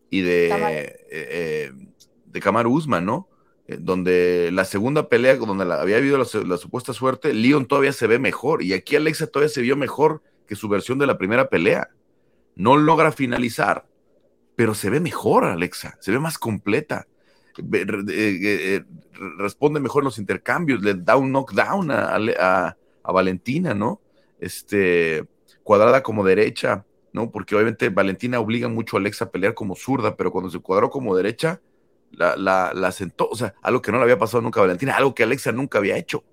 Speaker 1: y de, eh, eh, de Kamaru Usman, ¿no? Donde la segunda pelea, donde había habido la, supuesta suerte, Leon todavía se ve mejor, y aquí Alexa todavía se vio mejor que su versión de la primera pelea. No logra finalizar, pero se ve mejor, Alexa, se ve más completa. Responde mejor los intercambios, le da un knockdown a, a Valentina, ¿no? Este, cuadrada como derecha, ¿no? Porque obviamente Valentina obliga mucho a Alexa a pelear como zurda, pero cuando se cuadró como derecha, la, la, sentó, o sea, algo que no le había pasado nunca a Valentina, algo que Alexa nunca había hecho.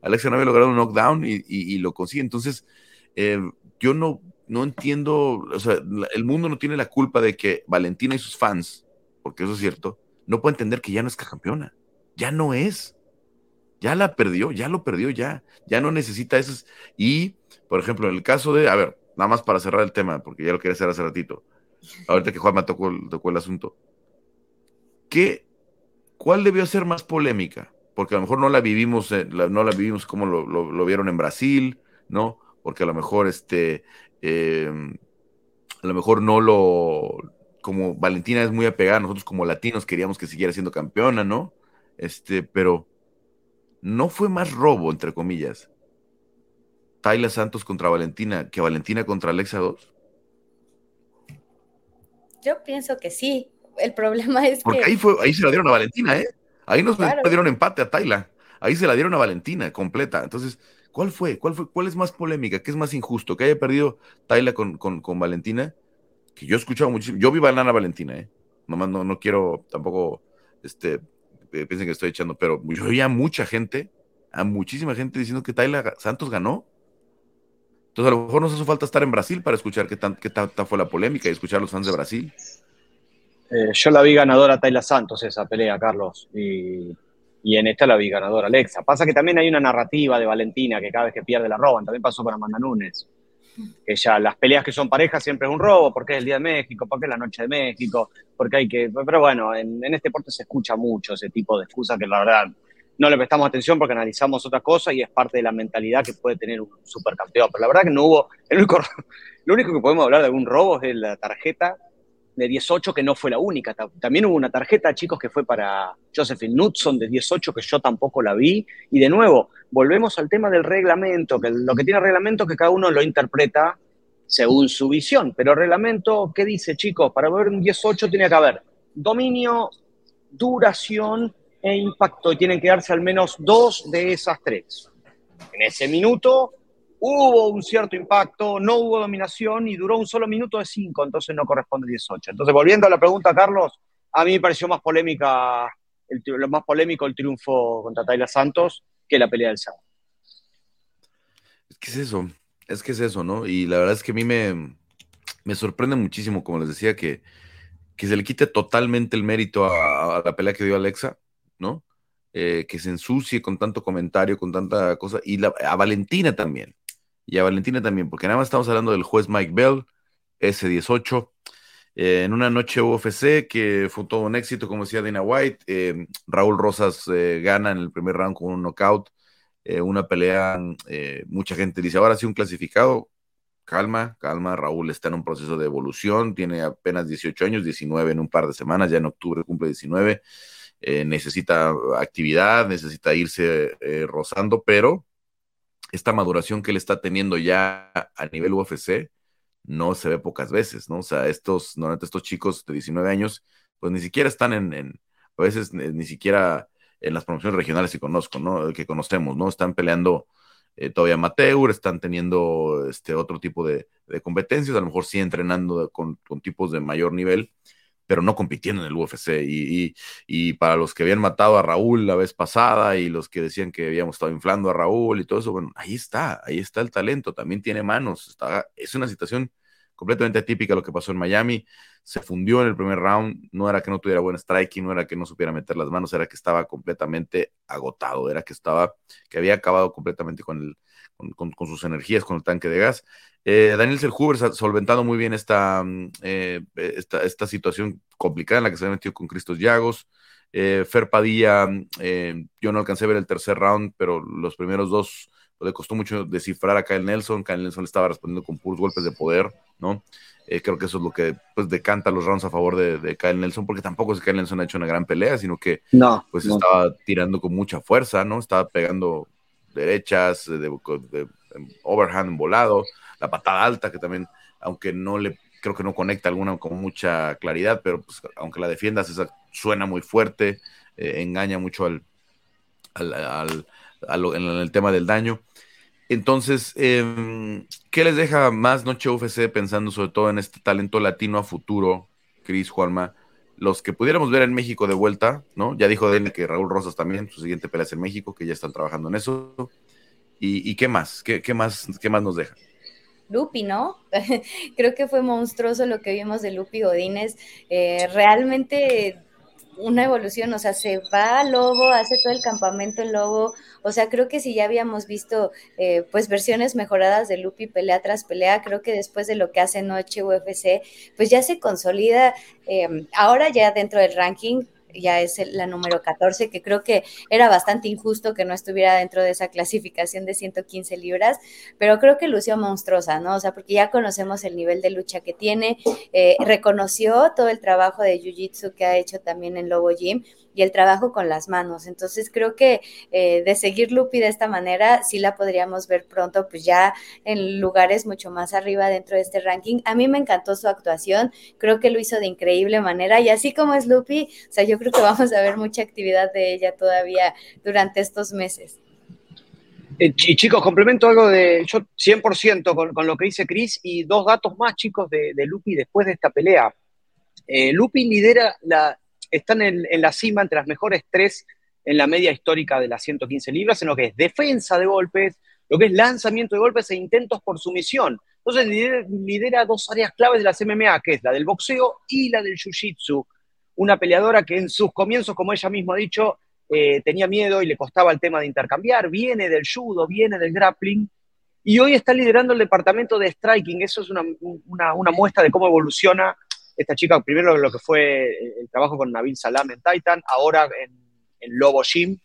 Speaker 1: Alexa no había logrado un knockdown y, lo consigue. Entonces, eh, yo no, no entiendo, o sea, el mundo no tiene la culpa de que Valentina y sus fans, porque eso es cierto, no puede entender que ya no es campeona. Ya no es. Ya la perdió, ya lo perdió, ya, ya no necesita eso. Y, por ejemplo, en el caso de, a ver, nada más para cerrar el tema, porque ya lo quería hacer hace ratito, ahorita que Juan me tocó, el asunto. ¿Qué, ¿Cuál debió ser más polémica? Porque a lo mejor no la vivimos, eh, no la vivimos como lo, vieron en Brasil, ¿no? Porque a lo mejor este, em, a lo mejor no lo, como Valentina es muy apegada, nosotros como latinos queríamos que siguiera siendo campeona, ¿no? Este, pero no fue más robo, entre comillas, Tayla Santos contra Valentina que Valentina contra Alexa 2?
Speaker 3: Yo pienso que sí. El problema es
Speaker 1: Porque
Speaker 3: que.
Speaker 1: ahí, fue, ahí se la dieron a Valentina, ¿eh? Ahí no se dieron empate a Tayla. Ahí se la dieron a Valentina completa. Entonces, ¿cuál fue? ¿Cuál fue? ¿Cuál es más polémica? ¿Qué es más injusto? ¿Que haya perdido Tayla con, con, Valentina? Que yo he escuchado muchísimo. Yo vi banana Valentina, ¿eh? Nomás no, no quiero tampoco este, piensen que estoy echando, pero yo oía a mucha gente, a muchísima gente diciendo que Tayla Santos ganó. Entonces, a lo mejor nos hace falta estar en Brasil para escuchar qué, tan, qué tanta fue la polémica y escuchar a los fans de Brasil.
Speaker 2: Eh, yo la vi ganadora Tayla Santos esa pelea, Carlos, y, en esta la vi ganadora Alexa. Pasa que también hay una narrativa de Valentina que cada vez que pierde la roban, también pasó con Amanda Nunes que ya las peleas que son parejas siempre es un robo, porque es el Día de México, porque es la Noche de México, porque hay que... Pero bueno, en, este deporte se escucha mucho ese tipo de excusas que la verdad no le prestamos atención porque analizamos otra cosa y es parte de la mentalidad que puede tener un supercampeón. Pero la verdad que no hubo... El único, lo único que podemos hablar de algún robo es la tarjeta de 18, que no fue la única. También hubo una tarjeta, chicos, que fue para Josephine Knudson de 18, que yo tampoco la vi. Y de nuevo, volvemos al tema del reglamento, que lo que tiene el reglamento es que cada uno lo interpreta según su visión. Pero el reglamento, ¿qué dice, chicos? Para ver un 18 tiene que haber dominio, duración e impacto. Y tienen que darse al menos dos de esas tres. En ese minuto hubo un cierto impacto, no hubo dominación y duró un solo minuto de cinco, entonces no corresponde 18. Entonces, volviendo a la pregunta, Carlos, a mí me pareció más polémica, el, lo más polémico el triunfo contra Tayla Santos que la pelea del sábado.
Speaker 1: Es que es eso, es que es eso, ¿no? Y la verdad es que a mí me, me sorprende muchísimo, como les decía, que, que se le quite totalmente el mérito a, la pelea que dio Alexa, ¿no? Eh, que se ensucie con tanto comentario, con tanta cosa, y a Valentina también y a Valentina también, porque nada más estamos hablando del juez Mike Bell, S18, eh, en una noche UFC que fue todo un éxito, como decía Dana White. Eh, Raúl Rosas eh, gana en el primer round con un knockout, una pelea. mucha gente dice, ahora sí un clasificado. Calma, calma. Raúl está en un proceso de evolución, tiene apenas 18 años, 19 en un par de semanas, ya en octubre cumple 19. necesita actividad, necesita irse rozando, pero esta maduración que él está teniendo ya a nivel UFC no se ve pocas veces, ¿no? O sea, estos, normalmente estos chicos de 19 años, pues ni siquiera están en, a veces ni siquiera en las promociones regionales que conozco, ¿no? Que conocemos, ¿no? Están peleando eh, todavía amateur, están teniendo este otro tipo de, competencias, a lo mejor sí entrenando con, tipos de mayor nivel, pero no compitiendo en el UFC. Y, para los que habían matado a Raúl la vez pasada y los que decían que habíamos estado inflando a Raúl y todo eso, bueno, ahí está, ahí está el talento, también tiene manos. Está, es una situación completamente atípica lo que pasó en Miami. Se fundió en el primer round, no era que no tuviera buen striking, no era que no supiera meter las manos, era que estaba completamente agotado, era que estaba, que había acabado completamente con, el, con, sus energías, con el tanque de gas. Eh, Daniel Selhuber solventando muy bien esta, mm, eh, esta, esta, situación complicada en la que se había metido con Cristos Llagos. Eh, Fer Padilla, mm, yo no alcancé a ver el tercer round, pero los primeros dos le costó mucho descifrar a Kyle Nelson. Kyle Nelson le estaba respondiendo con puros golpes de poder, ¿no? Eh, creo que eso es lo que pues decanta los rounds a favor de, Kyle Nelson, porque tampoco es que Kyle Nelson ha hecho una gran pelea, sino que
Speaker 2: no,
Speaker 1: pues estaba tirando con mucha fuerza, ¿no? Estaba pegando derechas, de, overhand volado, la patada alta, que también, aunque no le, creo que no conecta alguna con mucha claridad, pero pues, aunque la defiendas, esa suena muy fuerte, eh, engaña mucho al, al en el tema del daño. Entonces, em, ¿qué les deja más Noche UFC pensando sobre todo en este talento latino a futuro, Cris, Juanma? Los que pudiéramos ver en México de vuelta, ¿no? Ya dijo Dene que Raúl Rosas también, su siguiente pelea es en México, que ya están trabajando en eso. ¿Y, qué más? ¿Qué, más? ¿Qué más nos deja?
Speaker 3: Lupi, ¿no? Creo que fue monstruoso lo que vimos de Lupi Godínez. Eh, realmente una evolución, o sea, se va Lobo, hace todo el campamento Lobo, o sea, creo que si ya habíamos visto eh, pues versiones mejoradas de Lupi pelea tras pelea, creo que después de lo que hace Noche UFC, pues ya se consolida, eh, ahora ya dentro del ranking, ya es la número 14, que creo que era bastante injusto que no estuviera dentro de esa clasificación de 115 libras, pero creo que lució monstruosa, ¿no? O sea, porque ya conocemos el nivel de lucha que tiene, eh, reconoció todo el trabajo de Jiu-Jitsu que ha hecho también en Lobo Gym y el trabajo con las manos. Entonces creo que eh, de seguir Lupi de esta manera, sí la podríamos ver pronto, pues ya en lugares mucho más arriba dentro de este ranking. A mí me encantó su actuación, creo que lo hizo de increíble manera y así como es Lupi, o sea, yo creo que vamos a ver mucha actividad de ella todavía durante estos meses.
Speaker 2: Eh, y chicos, complemento algo de yo 100% con, con, lo que dice Chris y dos datos más, chicos, de, Lupi después de esta pelea. Eh, Lupi lidera la, están en, la cima entre las mejores tres en la media histórica de las 115 libras, en lo que es defensa de golpes, lo que es lanzamiento de golpes e intentos por sumisión. Entonces lidera, dos áreas claves de las MMA, que es la del boxeo y la del jiu-jitsu. Una peleadora que en sus comienzos, como ella misma ha dicho, eh, tenía miedo y le costaba el tema de intercambiar, viene del judo, viene del grappling, y hoy está liderando el departamento de striking. Eso es una, una muestra de cómo evoluciona esta chica, primero lo que fue el trabajo con Nabil Salam en Titan, ahora en, Lobo Gym,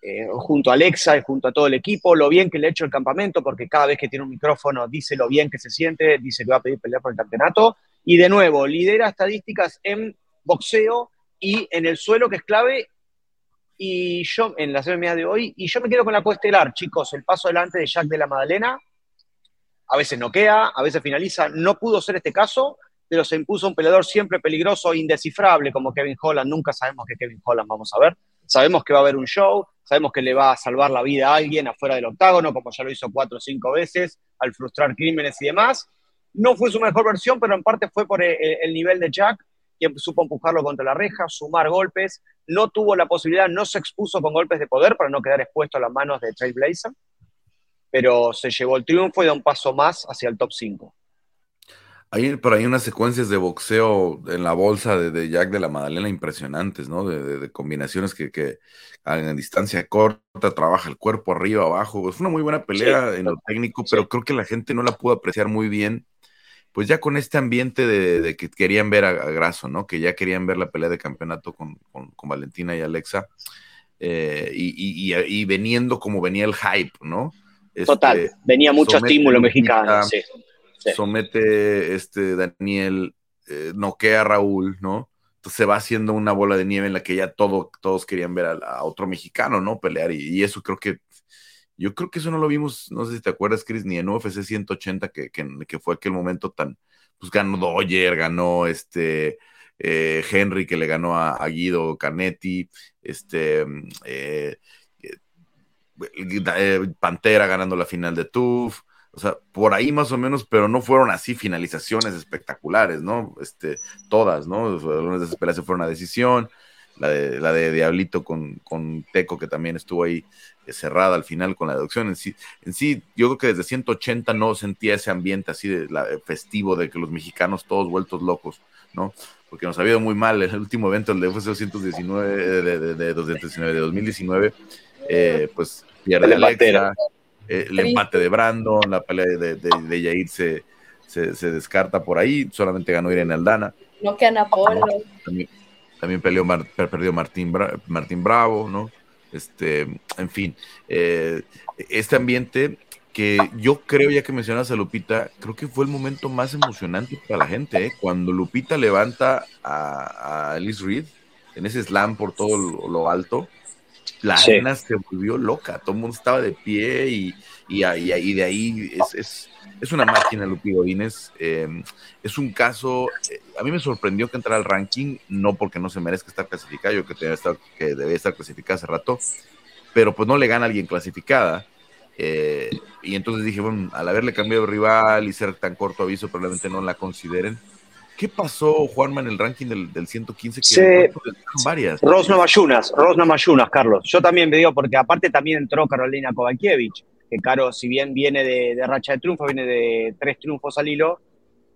Speaker 2: eh, junto a Alexa y junto a todo el equipo, lo bien que le ha hecho el campamento, porque cada vez que tiene un micrófono dice lo bien que se siente, dice que va a pedir pelear por el campeonato, y de nuevo, lidera estadísticas en boxeo y en el suelo, que es clave, y yo, en la MMA de hoy, y yo me quedo con la coestelar, chicos, el paso adelante de Jack de la Madalena, a veces noquea, a veces finaliza, no pudo ser este caso, pero se impuso un peleador siempre peligroso e indescifrable como Kevin Holland. Nunca sabemos que Kevin Holland vamos a ver. Sabemos que va a haber un show, sabemos que le va a salvar la vida a alguien afuera del octágono, como ya lo hizo cuatro o cinco veces, al frustrar crímenes y demás. No fue su mejor versión, pero en parte fue por eh, el, nivel de Jack, quien supo empujarlo contra la reja, sumar golpes. No tuvo la posibilidad, no se expuso con golpes de poder para no quedar expuesto a las manos de Trailblazer, pero se llevó el triunfo y da un paso más hacia el top 5.
Speaker 1: Hay por ahí unas secuencias de boxeo en la bolsa de, Jack de la Madalena impresionantes, ¿no? De, combinaciones que, que a distancia corta trabaja el cuerpo arriba, abajo. Es una muy buena pelea en lo técnico, pero creo que la gente no la pudo apreciar muy bien. Pues ya con este ambiente de, que querían ver a, Graso, ¿no? Que ya querían ver la pelea de campeonato con, Valentina y Alexa. Eh, y, y, veniendo como venía el hype, ¿no?
Speaker 2: Total, este, venía mucho estímulo mexicano, sí
Speaker 1: somete este Daniel, eh, noquea a Raúl, ¿no? Entonces se va haciendo una bola de nieve en la que ya todo, todos querían ver a, otro mexicano, ¿no? Pelear y, eso creo que Yo creo que eso no lo vimos, no sé si te acuerdas, Chris, ni en UFC 180, que, que, fue aquel momento tan, pues ganó Doyer, ganó este eh, Henry, que le ganó a, Guido Canetti, este eh, Pantera ganando la final de TUF, o sea, por ahí más o menos, pero no fueron así finalizaciones espectaculares, ¿no? Este, todas, ¿no? Algunas de esas peleas fueron a decisión, la de, la de Diablito con, con Teco, que también estuvo ahí eh, cerrada al final con la deducción. En sí, en sí, yo creo que desde 180 no sentía ese ambiente así de la, festivo de que los mexicanos todos vueltos locos, ¿no? Porque nos ha ido muy mal el último evento, el de UFC 219, de, de, de, 2019, eh, pues pierde el Alexa, eh, el empate de Brandon, la pelea de, de, de Yair se, se, descarta por ahí, solamente ganó Irene Aldana.
Speaker 3: No quedan Apolo.
Speaker 1: También, también peleó perdió Martín, Martín Bravo, ¿no? Este, en fin, eh, este ambiente que yo creo, ya que mencionas a Lupita, creo que fue el momento más emocionante para la gente, ¿eh? cuando Lupita levanta a, a Alice Reed en ese slam por todo lo, alto, la arena se volvió loca, todo el mundo estaba de pie y, y, y, de ahí es es una máquina, Lupi Godínez. Em, es un caso, eh, a mí me sorprendió que entrara al ranking, no porque no se merezca estar clasificada, yo creo que debe estar, que debe estar clasificada hace rato, pero pues no le gana a alguien clasificada. Eh, y entonces dije, bueno, al haberle cambiado de rival y ser tan corto aviso, probablemente no la consideren. ¿Qué pasó, Juanma, en el ranking del, del 115? Que
Speaker 2: sí. varias. Rosna Mayunas, Rosna Mayunas, Carlos. Yo también me digo, porque aparte también entró Carolina Kovakiewicz que Caro, si bien viene de, racha de triunfo, viene de tres triunfos al hilo,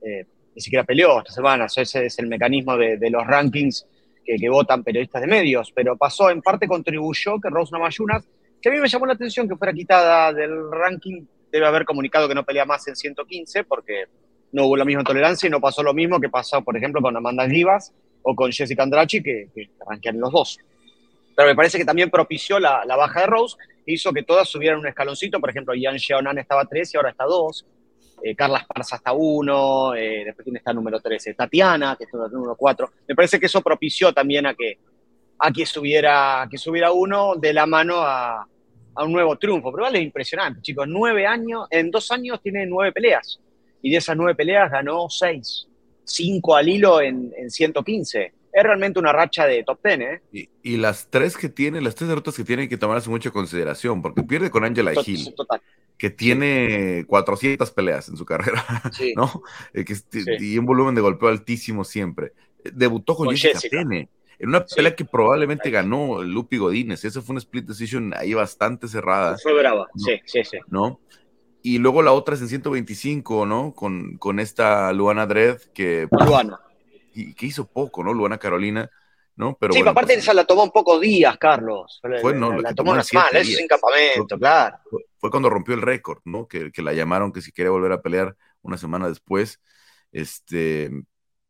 Speaker 2: eh, ni siquiera peleó esta semana. Ese es el mecanismo de, los rankings que, votan periodistas de medios. Pero pasó, en parte contribuyó que Rose Namayunas, que a mí me llamó la atención que fuera quitada del ranking, debe haber comunicado que no pelea más en 115 porque no hubo la misma tolerancia y no pasó lo mismo que pasó, por ejemplo, con Amanda Rivas o con Jessica Andrachi, que, que los dos. Pero me parece que también propició la, la baja de Rose hizo que todas subieran un escaloncito. Por ejemplo, Ian Sheonan estaba 3 y ahora está 2. Eh, Carla Esparza está 1. Eh, después tiene está número 13. Tatiana, que está número 4. Me parece que eso propició también a que, a que, subiera, que subiera uno de la mano a, a un nuevo triunfo. Pero vale, es impresionante, chicos. Nueve años, en dos años tiene nueve peleas. Y de esas nueve peleas ganó seis. Cinco al hilo en, en 115 es realmente una racha de top ten, ¿eh?
Speaker 1: Y, las tres que tiene, las tres derrotas que tiene hay que tomarse mucho consideración, porque pierde con Angela Hill, que tiene 400 peleas en su carrera, ¿no? Eh, y un volumen de golpeo altísimo siempre. Debutó con, Jessica, Tene, en una pelea que probablemente ganó Lupi Godínez. Esa fue una split decision ahí bastante cerrada.
Speaker 2: Fue brava, sí, sí, sí.
Speaker 1: ¿No? Y luego la otra es en 125, ¿no? Con, con esta Luana Dredd que...
Speaker 2: Luana
Speaker 1: y que hizo poco, ¿no? Luana Carolina, ¿no?
Speaker 2: Pero sí, aparte pues, esa la tomó un poco días, Carlos. Fue, no, la, tomó una semana, eso sin campamento, claro.
Speaker 1: Fue, cuando rompió el récord, ¿no? Que, que, la llamaron que si quería volver a pelear una semana después. Este,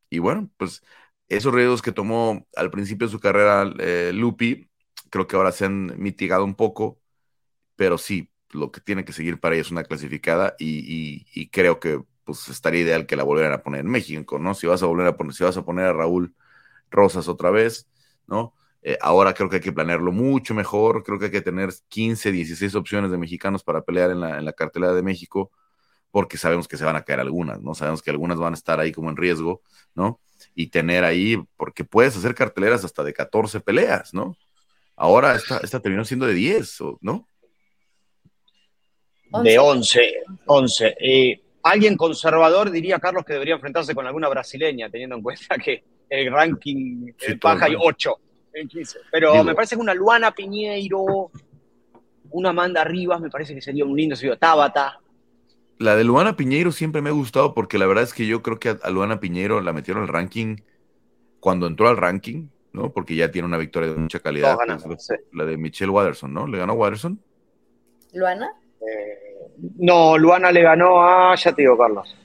Speaker 1: y bueno, pues esos riesgos que tomó al principio de su carrera eh, Lupi, creo que ahora se han mitigado un poco, pero sí, lo que tiene que seguir para ella es una clasificada y, creo que pues estaría ideal que la volvieran a poner en México, ¿no? Si vas a volver a poner, si vas a poner a Raúl Rosas otra vez, ¿no? Eh, ahora creo que hay que planearlo mucho mejor, creo que hay que tener 15, 16 opciones de mexicanos para pelear en la, en la cartelera de México, porque sabemos que se van a caer algunas, ¿no? Sabemos que algunas van a estar ahí como en riesgo, ¿no? Y tener ahí, porque puedes hacer carteleras hasta de 14 peleas, ¿no? Ahora esta, esta terminó siendo de 10, ¿no?
Speaker 2: De 11, 11. Y Alguien conservador diría, Carlos, que debería enfrentarse con alguna brasileña, teniendo en cuenta que el ranking sí, baja hay 8 en 15. Pero me parece que una Luana Piñeiro, una Amanda Rivas, me parece que sería un lindo sería Tabata.
Speaker 1: La de Luana Piñeiro siempre me ha gustado porque la verdad es que yo creo que a Luana Piñeiro la metieron al ranking cuando entró al ranking, ¿no? Porque ya tiene una victoria de mucha calidad. la, de Michelle Watterson, ¿no? ¿Le ganó Watterson?
Speaker 3: ¿Luana?
Speaker 2: Eh, no, Luana le ganó a, ya te digo, Carlos.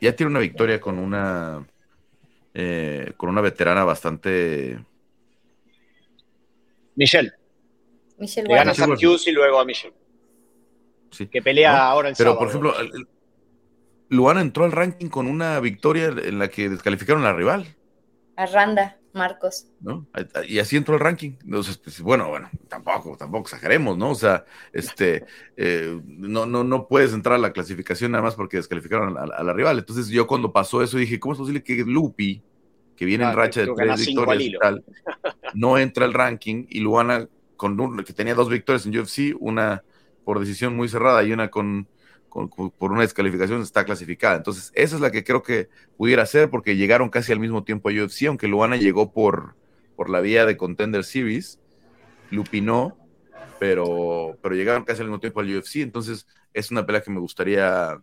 Speaker 1: Ya tiene una victoria con una eh, con una veterana bastante.
Speaker 2: Michelle.
Speaker 3: Michelle
Speaker 2: le gana a Sam Hughes y luego a Michelle.
Speaker 1: Sí.
Speaker 2: Que pelea ahora el
Speaker 1: Pero, por ejemplo, Luana entró al ranking con una victoria en la que descalificaron a la rival.
Speaker 3: A Randa. Marcos.
Speaker 1: ¿No? Y así entró el ranking. Entonces, pues, bueno, bueno, tampoco, tampoco exageremos, ¿no? O sea, este, eh, no, no, no puedes entrar a la clasificación nada más porque descalificaron a, la rival. Entonces, yo cuando pasó eso dije, ¿cómo es posible que Lupi, que viene en ah, racha de tres victorias y tal, no entra al ranking y Luana, con un, que tenía dos victorias en UFC, una por decisión muy cerrada y una con por una descalificación está clasificada. Entonces, esa es la que creo que pudiera ser porque llegaron casi al mismo tiempo a UFC, aunque Luana llegó por, por la vía de Contender Series, Lupinó, pero, pero llegaron casi al mismo tiempo al UFC. Entonces, es una pelea que me gustaría,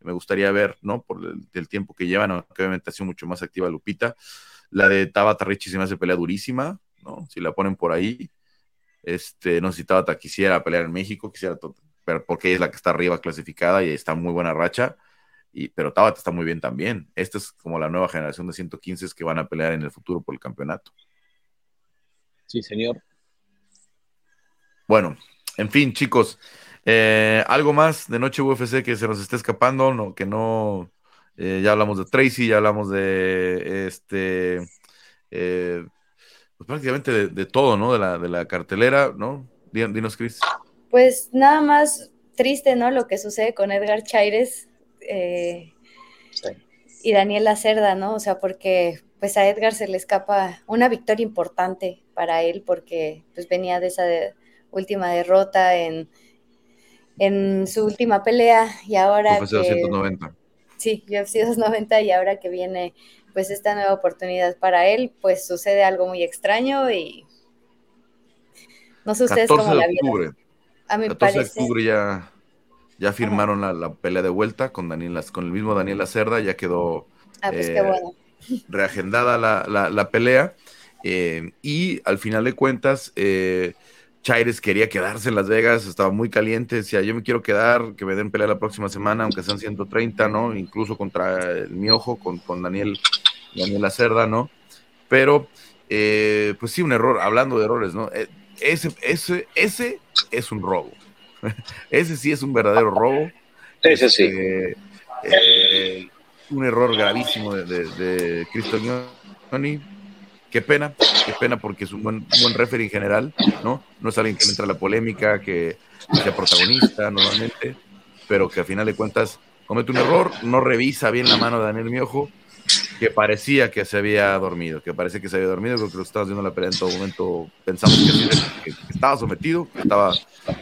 Speaker 1: me gustaría ver, ¿no? Por el, tiempo que llevan, aunque obviamente ha sido mucho más activa Lupita. La de Tabata Richie se me hace pelea durísima, ¿no? Si la ponen por ahí. Este, no sé si Tabata quisiera pelear en México, quisiera pero porque es la que está arriba clasificada y está muy buena racha. Y, pero Tabata está muy bien también. Esta es como la nueva generación de 115 que van a pelear en el futuro por el campeonato.
Speaker 2: Sí, señor.
Speaker 1: Bueno, en fin, chicos, eh, algo más de Noche UFC que se nos esté escapando, no, que no, eh, ya hablamos de Tracy, ya hablamos de este, eh, pues prácticamente de, todo, ¿no? De la, de la cartelera, ¿no? Dinos, Chris
Speaker 3: pues nada más triste, ¿no? Lo que sucede con Edgar Chaires eh, y Daniela Cerda, ¿no? O sea, porque pues a Edgar se le escapa una victoria importante para él porque pues venía de esa última derrota en, en su última pelea y ahora UFC 290. Sí, UFC 290 y ahora que viene pues esta nueva oportunidad para él, pues sucede algo muy extraño y no sé ustedes cómo la vieron. A mi 14
Speaker 1: de octubre ya, ya firmaron la, pelea de vuelta con, Daniela, con el mismo Daniel Cerda, ya quedó
Speaker 3: ah, pues eh,
Speaker 1: reagendada la, pelea. Eh, y al final de cuentas, eh, Chaires quería quedarse en Las Vegas, estaba muy caliente, decía, yo me quiero quedar, que me den pelea la próxima semana, aunque sean 130, ¿no? Incluso contra el Miojo, con, con Daniel, Daniela Cerda, ¿no? Pero, pues sí, un error, hablando de errores, ¿no? Ese, ese, ese es un robo. ese sí es un verdadero robo.
Speaker 2: Ese sí.
Speaker 1: Este, eh, un error gravísimo de, de, Cristo Qué pena, qué pena porque es un buen, buen referee en general, ¿no? No es alguien que entra a la polémica, que sea protagonista normalmente, pero que a final de cuentas comete un error, no revisa bien la mano de Daniel Miojo que parecía que se había dormido, que parece que se había dormido, creo que lo estaba haciendo la pelea en todo momento, pensamos que, estaba sometido, que estaba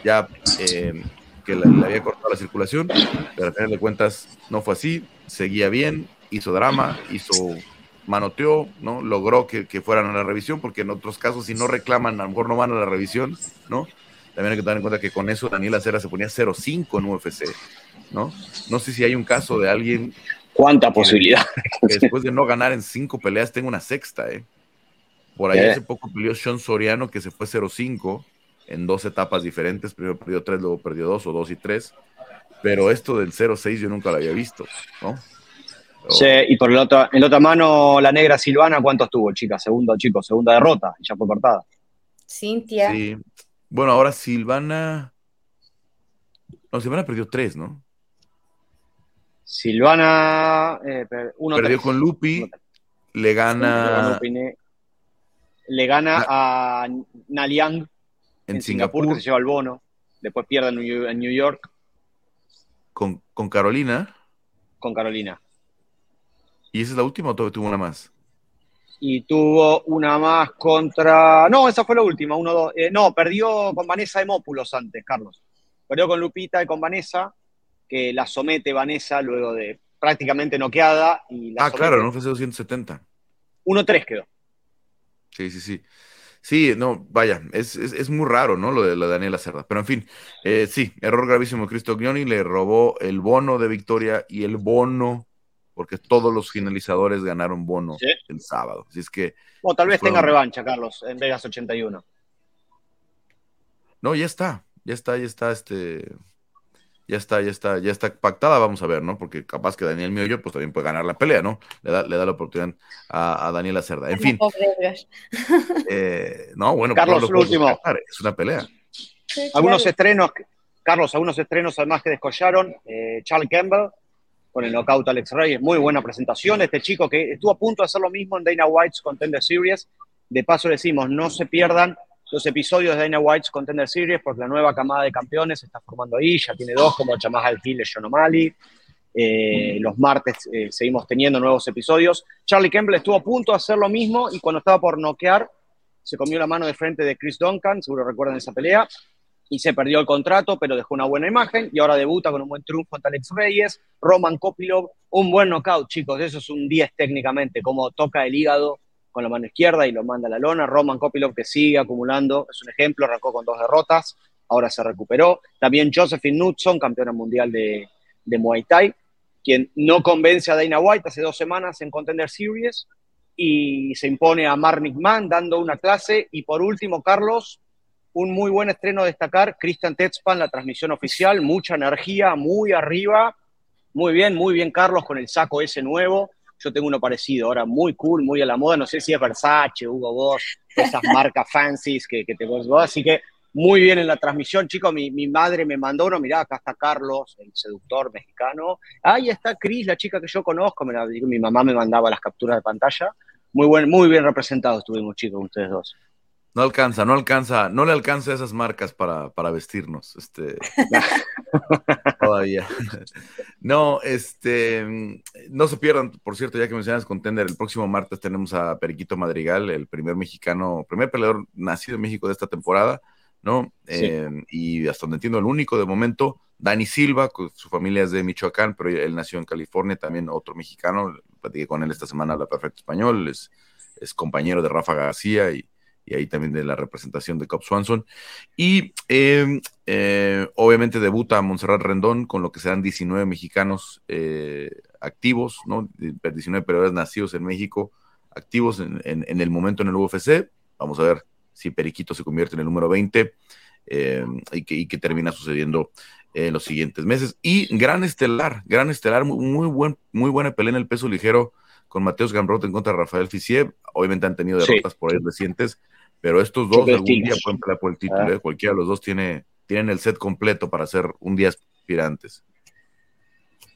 Speaker 1: ya, eh, que le, había cortado la circulación, pero al final de cuentas no fue así, seguía bien, hizo drama, hizo manoteó, ¿no? Logró que, fueran a la revisión, porque en otros casos si no reclaman, a lo mejor no van a la revisión, ¿no? También hay que tener en cuenta que con eso Daniel Acera se ponía 0-5 en UFC, ¿no? No sé si hay un caso de alguien
Speaker 2: ¿Cuánta posibilidad?
Speaker 1: después de no ganar en cinco peleas, tengo una sexta, ¿eh? Por ahí hace poco peleó Sean Soriano, que se fue 0-5 en dos etapas diferentes. Primero perdió tres, luego perdió dos, o dos y tres. Pero esto del 0-6 yo nunca lo había visto, ¿no?
Speaker 2: Sí, y por el otro, en la otra mano, la negra Silvana, ¿cuántos tuvo, chica? Segundo, chicos, segunda derrota, ya fue cortada.
Speaker 3: Cintia.
Speaker 1: Sí. Bueno, ahora Silvana. No, Silvana perdió tres, ¿no?
Speaker 2: Silvana, eh,
Speaker 1: perdió con Lupi, le gana.
Speaker 2: le gana a Naliang en, Singapur, que se lleva el bono. Después pierde en New York.
Speaker 1: Con, Carolina.
Speaker 2: Con Carolina.
Speaker 1: ¿Y esa es la última o tuvo una más?
Speaker 2: Y tuvo una más contra. No, esa fue la última, uno, dos. Eh, no, perdió con Vanessa Hemópulos antes, Carlos. Perdió con Lupita y con Vanessa que la somete Vanessa luego de prácticamente noqueada. Y
Speaker 1: ah, claro, no fue 270.
Speaker 2: 1-3 quedó.
Speaker 1: Sí, sí, sí. Sí, no, vaya, es, muy raro, ¿no? Lo de la Daniela Cerda. Pero en fin, eh, sí, error gravísimo. Cristo Gnoni le robó el bono de victoria y el bono, porque todos los finalizadores ganaron bono el sábado. Así es que.
Speaker 2: O tal vez tenga revancha, Carlos, en Vegas 81.
Speaker 1: No, ya está, ya está, ya está, este ya está, ya está, ya está pactada, vamos a ver, ¿no? Porque capaz que Daniel Mioyo pues también puede ganar la pelea, ¿no? Le da, le da la oportunidad a, a Daniela Cerda. En fin. Eh, no, bueno,
Speaker 2: Carlos, último.
Speaker 1: es una pelea.
Speaker 2: algunos estrenos, Carlos, algunos estrenos además que descollaron. Eh, Charles Campbell con el knockout Alex Reyes. Muy buena presentación. Este chico que estuvo a punto de hacer lo mismo en Dana White's Contender Series. De paso decimos, no se pierdan los episodios de Dana White's Contender Series porque la nueva camada de campeones se está formando ahí. Ya tiene dos como Jamal Al Hill y John O'Malley. Eh, los martes eh, seguimos teniendo nuevos episodios. Charlie Campbell estuvo a punto de hacer lo mismo y cuando estaba por noquear, se comió la mano de frente de Chris Duncan, seguro recuerdan esa pelea, y se perdió el contrato, pero dejó una buena imagen y ahora debuta con un buen triunfo contra Alex Reyes, Roman Kopilov, un buen knockout, chicos, eso es un 10 técnicamente, como toca el hígado con la mano izquierda y lo manda a la lona, Roman Kopilov que sigue acumulando, es un ejemplo, arrancó con dos derrotas, ahora se recuperó, también Josephine Knudson, campeona mundial de, Muay Thai, quien no convence a Dana White hace dos semanas en Contender Series y se impone a Mark Mann dando una clase. Y por último, Carlos, un muy buen estreno a destacar, Christian Tetzpan, la transmisión oficial, mucha energía, muy arriba, muy bien, muy bien Carlos con el saco ese nuevo. Yo tengo uno parecido, ahora muy cool, muy a la moda, no sé si es Versace, Hugo Boss, esas marcas fancies que, que te vos, así que muy bien en la transmisión, chicos, mi, mi, madre me mandó uno, mirá, acá está Carlos, el seductor mexicano, ahí está Cris, la chica que yo conozco, me mi mamá me mandaba las capturas de pantalla, muy, buen, muy bien representados estuvimos, chicos, ustedes dos.
Speaker 1: No alcanza, no alcanza, no le alcanza esas marcas para, para vestirnos, este, todavía. No, este, no se pierdan, por cierto, ya que mencionas Contender, el próximo martes tenemos a Periquito Madrigal, el primer mexicano, primer peleador nacido en México de esta temporada, ¿no? Eh, y hasta donde entiendo, el único de momento, Dani Silva, su familia es de Michoacán, pero él nació en California, también otro mexicano, platiqué con él esta semana, habla perfecto español, es, es compañero de Rafa García y y ahí también de la representación de Cobb Swanson. Y em, eh, obviamente debuta Montserrat Rendón con lo que serán 19 mexicanos eh, activos, ¿no? 19 peleadores nacidos en México, activos en, el momento en el UFC. Vamos a ver si Periquito se convierte en el número 20 em, y, que, termina sucediendo en los siguientes meses. Y gran estelar, gran estelar, muy, buen, muy buena pelea en el peso ligero con Mateos Gamrot en contra de Rafael Fisiev. Obviamente han tenido derrotas por ahí recientes, pero estos dos algún día pueden pelear por el título. Ah. ¿eh? Cualquiera de los dos tiene, tienen el set completo para ser un día aspirantes.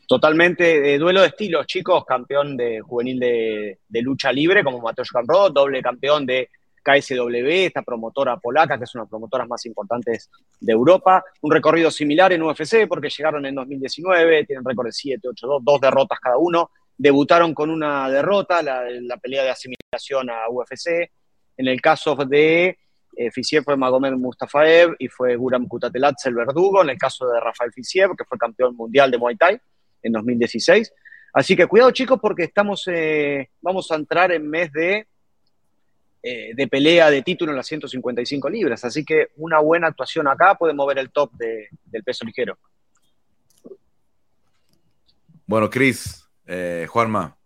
Speaker 2: Totalmente eh, duelo de estilos, chicos. Campeón de juvenil de, lucha libre como Mateusz Gamrot, doble campeón de KSW, esta promotora polaca, que es una de las promotoras más importantes de Europa. Un recorrido similar en UFC porque llegaron en 2019, tienen récord de 7, 8, 2, dos derrotas cada uno. Debutaron con una derrota, la, la pelea de asimilación a UFC. En el caso de eh, Fisiev fue Magomed Mustafaev y fue Guram Kutatelatz el verdugo. En el caso de Rafael Fisiev, que fue campeón mundial de Muay Thai en 2016. Así que cuidado chicos porque estamos, eh, vamos a entrar en mes de, eh, de pelea de título en las 155 libras. Así que una buena actuación acá puede mover el top del peso ligero.
Speaker 1: Bueno, Cris, Juanma,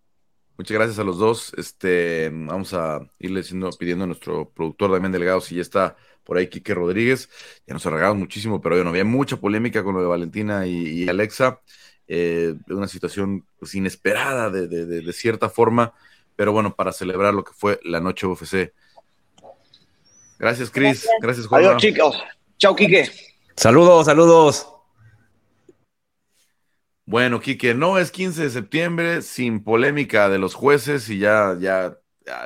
Speaker 1: Muchas gracias a los dos. Este, vamos a irle pidiendo a nuestro productor Damián Delgado si ya está por ahí Quique Rodríguez. Ya nos arreglamos muchísimo, pero bueno, había mucha polémica con lo de Valentina y, Alexa. Eh, una situación pues, inesperada de, cierta forma, pero bueno, para celebrar lo que fue la noche UFC. Gracias, Cris. Gracias, Juan.
Speaker 2: Adiós, chicos. Chao, Quique.
Speaker 4: Saludos, saludos.
Speaker 1: Bueno, Quique, no es 15 de septiembre sin polémica de los jueces y ya, ya,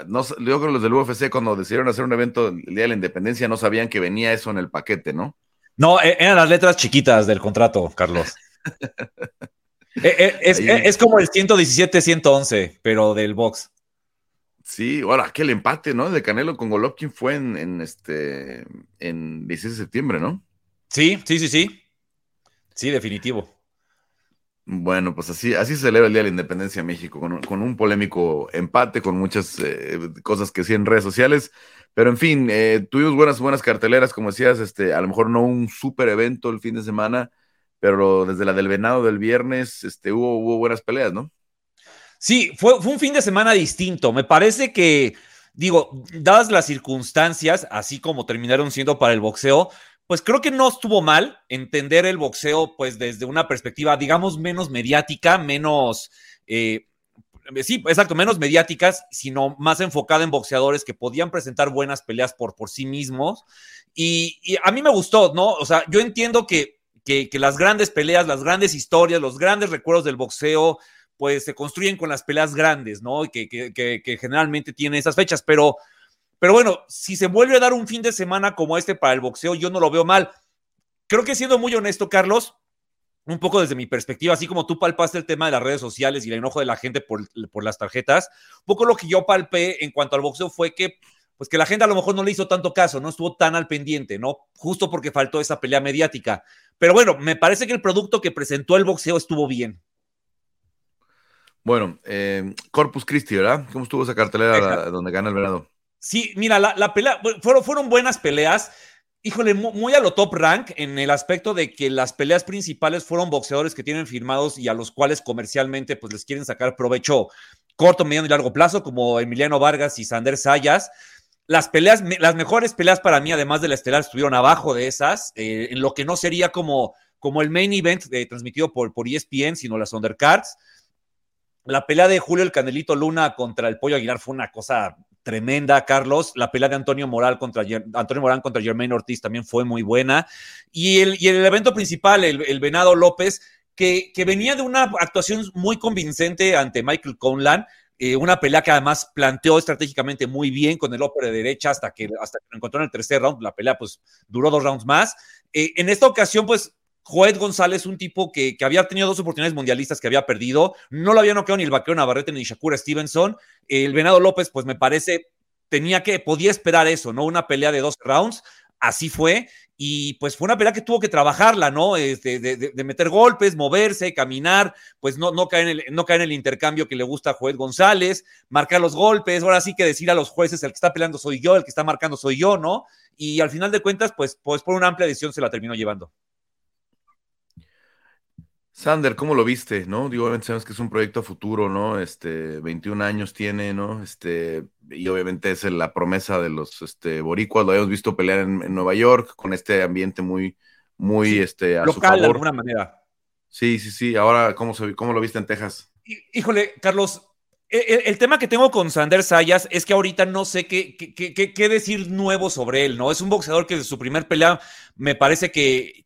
Speaker 1: no, yo creo que los del UFC cuando decidieron hacer un evento el Día de la Independencia no sabían que venía eso en el paquete, ¿no?
Speaker 4: No, e, eran las letras chiquitas del contrato, Carlos. E, e, es, es, como el 117-111, pero del box.
Speaker 1: Sí, ahora aquel empate, ¿no? De Canelo con Golovkin fue en, en, este en 16 de septiembre, ¿no?
Speaker 4: Sí, sí, sí, sí. Sí, definitivo.
Speaker 1: Bueno, pues así, así se celebra el Día de la Independencia de México, con, un polémico empate, con muchas eh, cosas que sí en redes sociales. Pero en fin, eh, tuvimos buenas, buenas carteleras, como decías, este, a lo mejor no un super evento el fin de semana, pero desde la del venado del viernes, este, hubo, hubo buenas peleas, ¿no?
Speaker 4: Sí, fue, fue un fin de semana distinto. Me parece que, digo, dadas las circunstancias, así como terminaron siendo para el boxeo, pues creo que no estuvo mal entender el boxeo, pues desde una perspectiva, digamos, menos mediática, menos, eh, sí, exacto, menos mediáticas, sino más enfocada en boxeadores que podían presentar buenas peleas por, por sí mismos. Y, a mí me gustó, ¿no? O sea, yo entiendo que, que, las grandes peleas, las grandes historias, los grandes recuerdos del boxeo, pues se construyen con las peleas grandes, ¿no? Y que, que, generalmente tienen esas fechas, pero, pero bueno, si se vuelve a dar un fin de semana como este para el boxeo, yo no lo veo mal. Creo que siendo muy honesto, Carlos, un poco desde mi perspectiva, así como tú palpaste el tema de las redes sociales y el enojo de la gente por, por, las tarjetas, un poco lo que yo palpé en cuanto al boxeo fue que, pues que la gente a lo mejor no le hizo tanto caso, no estuvo tan al pendiente, ¿no? Justo porque faltó esa pelea mediática. Pero bueno, me parece que el producto que presentó el boxeo estuvo bien.
Speaker 1: Bueno, eh, Corpus Christi, ¿verdad? ¿Cómo estuvo esa cartelera donde gana el verano?
Speaker 4: Sí, mira, la, pelea, fueron, fueron buenas peleas híjole, muy a lo top rank en el aspecto de que las peleas principales fueron boxeadores que tienen firmados y a los cuales comercialmente pues les quieren sacar provecho corto, mediano y largo plazo, como Emiliano Vargas y Sander Sayas. Las peleas, las mejores peleas para mí, además de la estelar, estuvieron abajo de esas, eh, en lo que no sería como, como el main event eh, transmitido por, por ESPN, sino las undercards. La pelea de Julio el Candelito Luna contra el Pollo Aguilar fue una cosa tremenda, Carlos. La pelea de Antonio Moral contra Antonio Morán contra Germain Ortiz también fue muy buena. Y el, y el evento principal, el, Venado López, que, que, venía de una actuación muy convincente ante Michael Conlan. Eh, una pelea que además planteó estratégicamente muy bien con el López de derecha hasta que, hasta lo encontró en el tercer round. La pelea pues duró dos rounds más. Eh, en esta ocasión pues Joed González, un tipo que, había tenido dos oportunidades mundialistas que había perdido, no lo había noqueado ni el vaquero Navarrete ni Shakur Stevenson. El Venado López, pues me parece, tenía que, podía esperar eso, ¿no? Una pelea de dos rounds, así fue. Y pues fue una pelea que tuvo que trabajarla, ¿no? Este, de, meter golpes, moverse, caminar, pues no, no, caer en el, no caer en el intercambio que le gusta a Joed González, marcar los golpes, ahora sí que decir a los jueces, el que está peleando soy yo, el que está marcando soy yo, ¿no? Y al final de cuentas, pues, pues por una amplia decisión se la terminó llevando.
Speaker 1: Sander, ¿cómo lo viste? ¿No? Digo, obviamente sabemos que es un proyecto a futuro, ¿no? Este, 21 años tiene, ¿no? Este, y obviamente es la promesa de los este, boricuas, lo habíamos visto pelear en, Nueva York con este ambiente muy, muy, este,
Speaker 4: a local, su favor. de alguna manera.
Speaker 1: Sí, sí, sí. Ahora, ¿cómo, ¿cómo lo viste en Texas?
Speaker 4: Híjole, Carlos, el, tema que tengo con Sander Sayas es que ahorita no sé qué, qué, decir nuevo sobre él, ¿no? Es un boxeador que desde su primer pelea me parece que,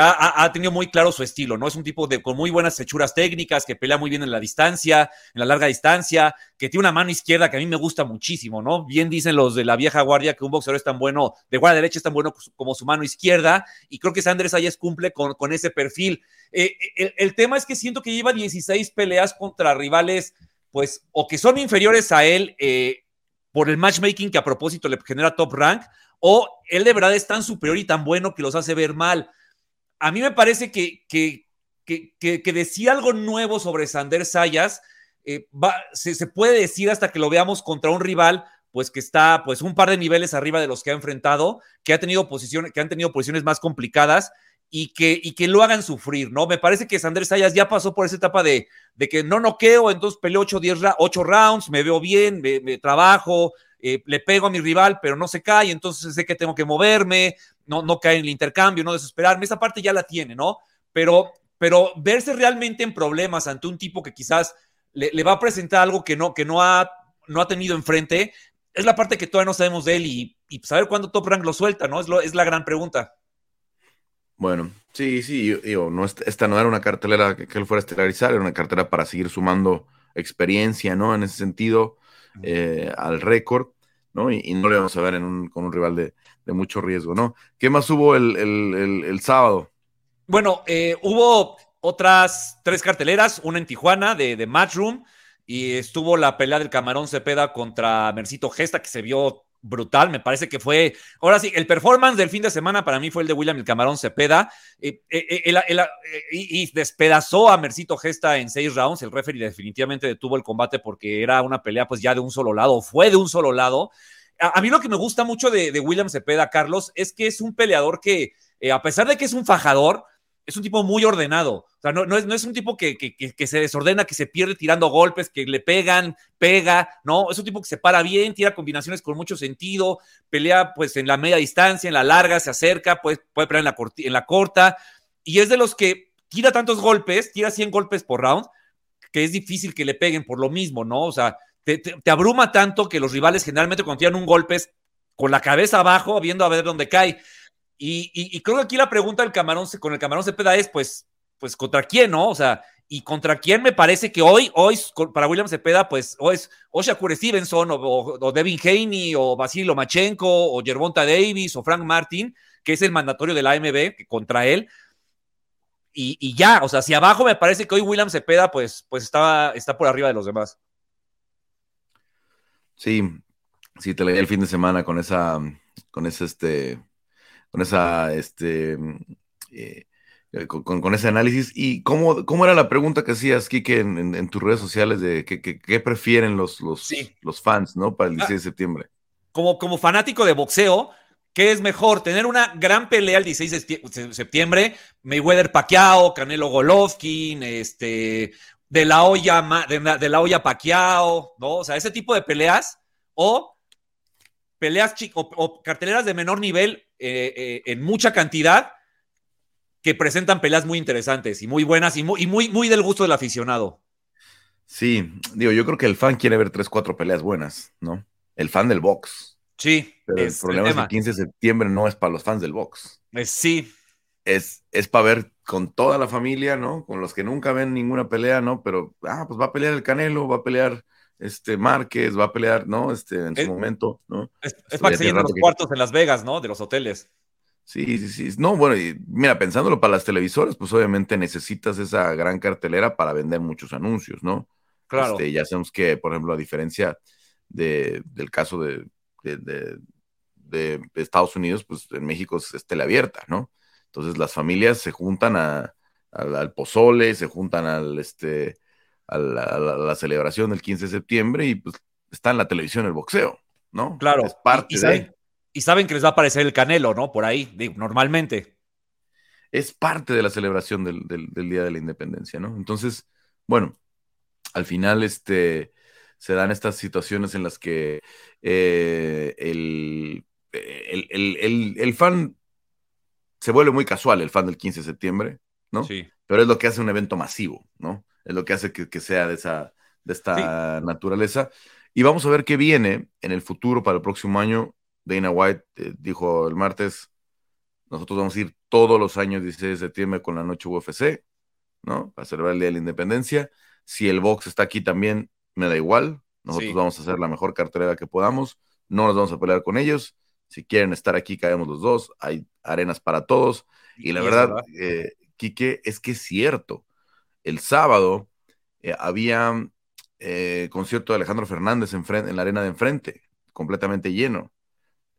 Speaker 4: ha, tenido muy claro su estilo, ¿no? Es un tipo de, con muy buenas hechuras técnicas, que pelea muy bien en la distancia, en la larga distancia, que tiene una mano izquierda que a mí me gusta muchísimo, ¿no? Bien dicen los de la vieja guardia que un boxeador es tan bueno, de guardia derecha es tan bueno como su mano izquierda, y creo que Sander Sayas cumple con, con ese perfil. Eh, el, el tema es que siento que lleva 16 peleas contra rivales pues o que son inferiores a él eh, por el matchmaking que a propósito le genera top rank, o él de verdad es tan superior y tan bueno que los hace ver mal. A mí me parece que, que, que, decir algo nuevo sobre Sander Sayas eh, se, puede decir hasta que lo veamos contra un rival pues que está pues un par de niveles arriba de los que ha enfrentado, que ha tenido posiciones, que han tenido posiciones más complicadas y que, y que lo hagan sufrir, ¿no? Me parece que Sanders Sayas ya pasó por esa etapa de, de que no noqueo, entonces peleo 8, 10, 8 rounds, me veo bien, me, trabajo, eh, le pego a mi rival, pero no se cae, entonces sé que tengo que moverme, no, no caer en el intercambio, no desesperarme, esa parte ya la tiene, ¿no? Pero, pero verse realmente en problemas ante un tipo que quizás le, va a presentar algo que no, que no ha, no ha tenido enfrente, es la parte que todavía no sabemos de él y, y saber cuándo Top Rank lo suelta, ¿no? Es, lo, es la gran pregunta.
Speaker 1: Bueno, sí, sí, yo, no, esta no era una cartelera que, él fuera a estelarizar, era una cartelera para seguir sumando experiencia, ¿no? En ese sentido, eh, al récord, ¿no? Y, no le vamos a ver en un, con un rival de, mucho riesgo, ¿no? ¿Qué más hubo el, sábado?
Speaker 4: Bueno, eh, hubo otras tres carteleras, una en Tijuana de, de Matchroom, y estuvo la pelea del Camarón Cepeda contra Mercito Gesta, que se vio brutal. Me parece que fue, ahora sí, el performance del fin de semana para mí fue el de William el Camarón Cepeda eh, eh, eh, y, despedazó a Mercito Gesta en seis rounds. El referee definitivamente detuvo el combate porque era una pelea pues ya de un solo lado, fue de un solo lado. A, mí lo que me gusta mucho de, de, William Cepeda, Carlos, es que es un peleador que, a pesar de que es un fajador, es un tipo muy ordenado. O sea, no, es, un tipo que, se desordena, que se pierde tirando golpes, que le pegan, pega, no, es un tipo que se para bien, tira combinaciones con mucho sentido, pelea pues en la media distancia, en la larga, se acerca, puede, puede pelear en la, en la corta, y es de los que tira tantos golpes, tira 100 golpes por round, que es difícil que le peguen por lo mismo, ¿no? O sea, te, te abruma tanto que los rivales generalmente cuando tiran un golpe es con la cabeza abajo, viendo a ver dónde cae Y, creo que aquí la pregunta del camarón, con el camarón Cepeda es, pues, pues, ¿contra quién, no? O sea, y contra quién me parece que hoy, hoy, para William Cepeda, pues, o es o Shakur Stevenson, o, Devin Haney, o Basil Lomachenko, o Gervonta Davis, o Frank Martin, que es el mandatorio de la AMB contra él. Y, ya, o sea, si abajo me parece que hoy William Cepeda, pues, pues está, está por arriba de los demás.
Speaker 1: Sí, sí, te leí el fin de semana con esa, con ese, este, con esa, este, eh, con, ese análisis. ¿Y cómo, cómo era la pregunta que hacías, Kike, en, en, tus redes sociales de qué prefieren los, los, los, fans, ¿no? Para el 16 ah. de septiembre.
Speaker 4: Como, como fanático de boxeo, ¿Qué es mejor? ¿Tener una gran pelea el 16 de septiembre? Mayweather Pacquiao, Canelo Golovkin, este, de la olla, de, la olla Pacquiao, ¿no? O sea, ese tipo de peleas. O peleas o, o carteleras de menor nivel eh, eh, en mucha cantidad que presentan peleas muy interesantes y muy buenas y muy, muy, muy del gusto del aficionado.
Speaker 1: Sí, digo, yo creo que el fan quiere ver tres, cuatro peleas buenas, ¿no? El fan del box.
Speaker 4: Sí.
Speaker 1: Pero el problema es que el 15 de septiembre no es para los fans del box.
Speaker 4: sí.
Speaker 1: Es, es para ver con toda la familia, ¿no? Con los que nunca ven ninguna pelea, ¿no? Pero, ah, pues va a pelear el Canelo, va a pelear este Márquez, va a pelear, ¿no? Este, en su momento, ¿no?
Speaker 4: Es, para que se llenen los cuartos en Las Vegas, ¿no? De los hoteles.
Speaker 1: Sí, sí, sí. No, bueno, y mira, pensándolo para las televisoras, pues obviamente necesitas esa gran cartelera para vender muchos anuncios, ¿no?
Speaker 4: Claro.
Speaker 1: Este, ya sabemos que, por ejemplo, a diferencia de, del caso de, de, Estados Unidos, pues en México es, teleabierta, ¿no? Entonces las familias se juntan al pozole, se juntan al, este, a la, celebración del 15 de septiembre y pues está en la televisión el boxeo, ¿no?
Speaker 4: Claro.
Speaker 1: Es parte
Speaker 4: y, saben, y saben que les va a aparecer el canelo, ¿no? Por ahí, normalmente.
Speaker 1: Es parte de la celebración del, del, Día de la Independencia, ¿no? Entonces, bueno, al final, este, se dan estas situaciones en las que eh, el, el, fan se vuelve muy casual, el fan del 15 de septiembre, ¿no?
Speaker 4: Sí.
Speaker 1: Pero es lo que hace un evento masivo, ¿no? Es lo que hace que, sea de, esa, de esta naturaleza. Y vamos a ver qué viene en el futuro para el próximo año. Dana White eh, dijo el martes, nosotros vamos a ir todos los años 16 de septiembre con la noche UFC, ¿no? Para celebrar el Día de la Independencia. Si el box está aquí también, me da igual. Nosotros vamos a hacer la mejor cartelera que podamos. No nos vamos a pelear con ellos. Si quieren estar aquí, caemos los dos. Hay arenas para todos. Y la verdad, eh, Quique, es que es cierto. El sábado eh, había eh, concierto de Alejandro Fernández en, en la arena de enfrente, completamente lleno.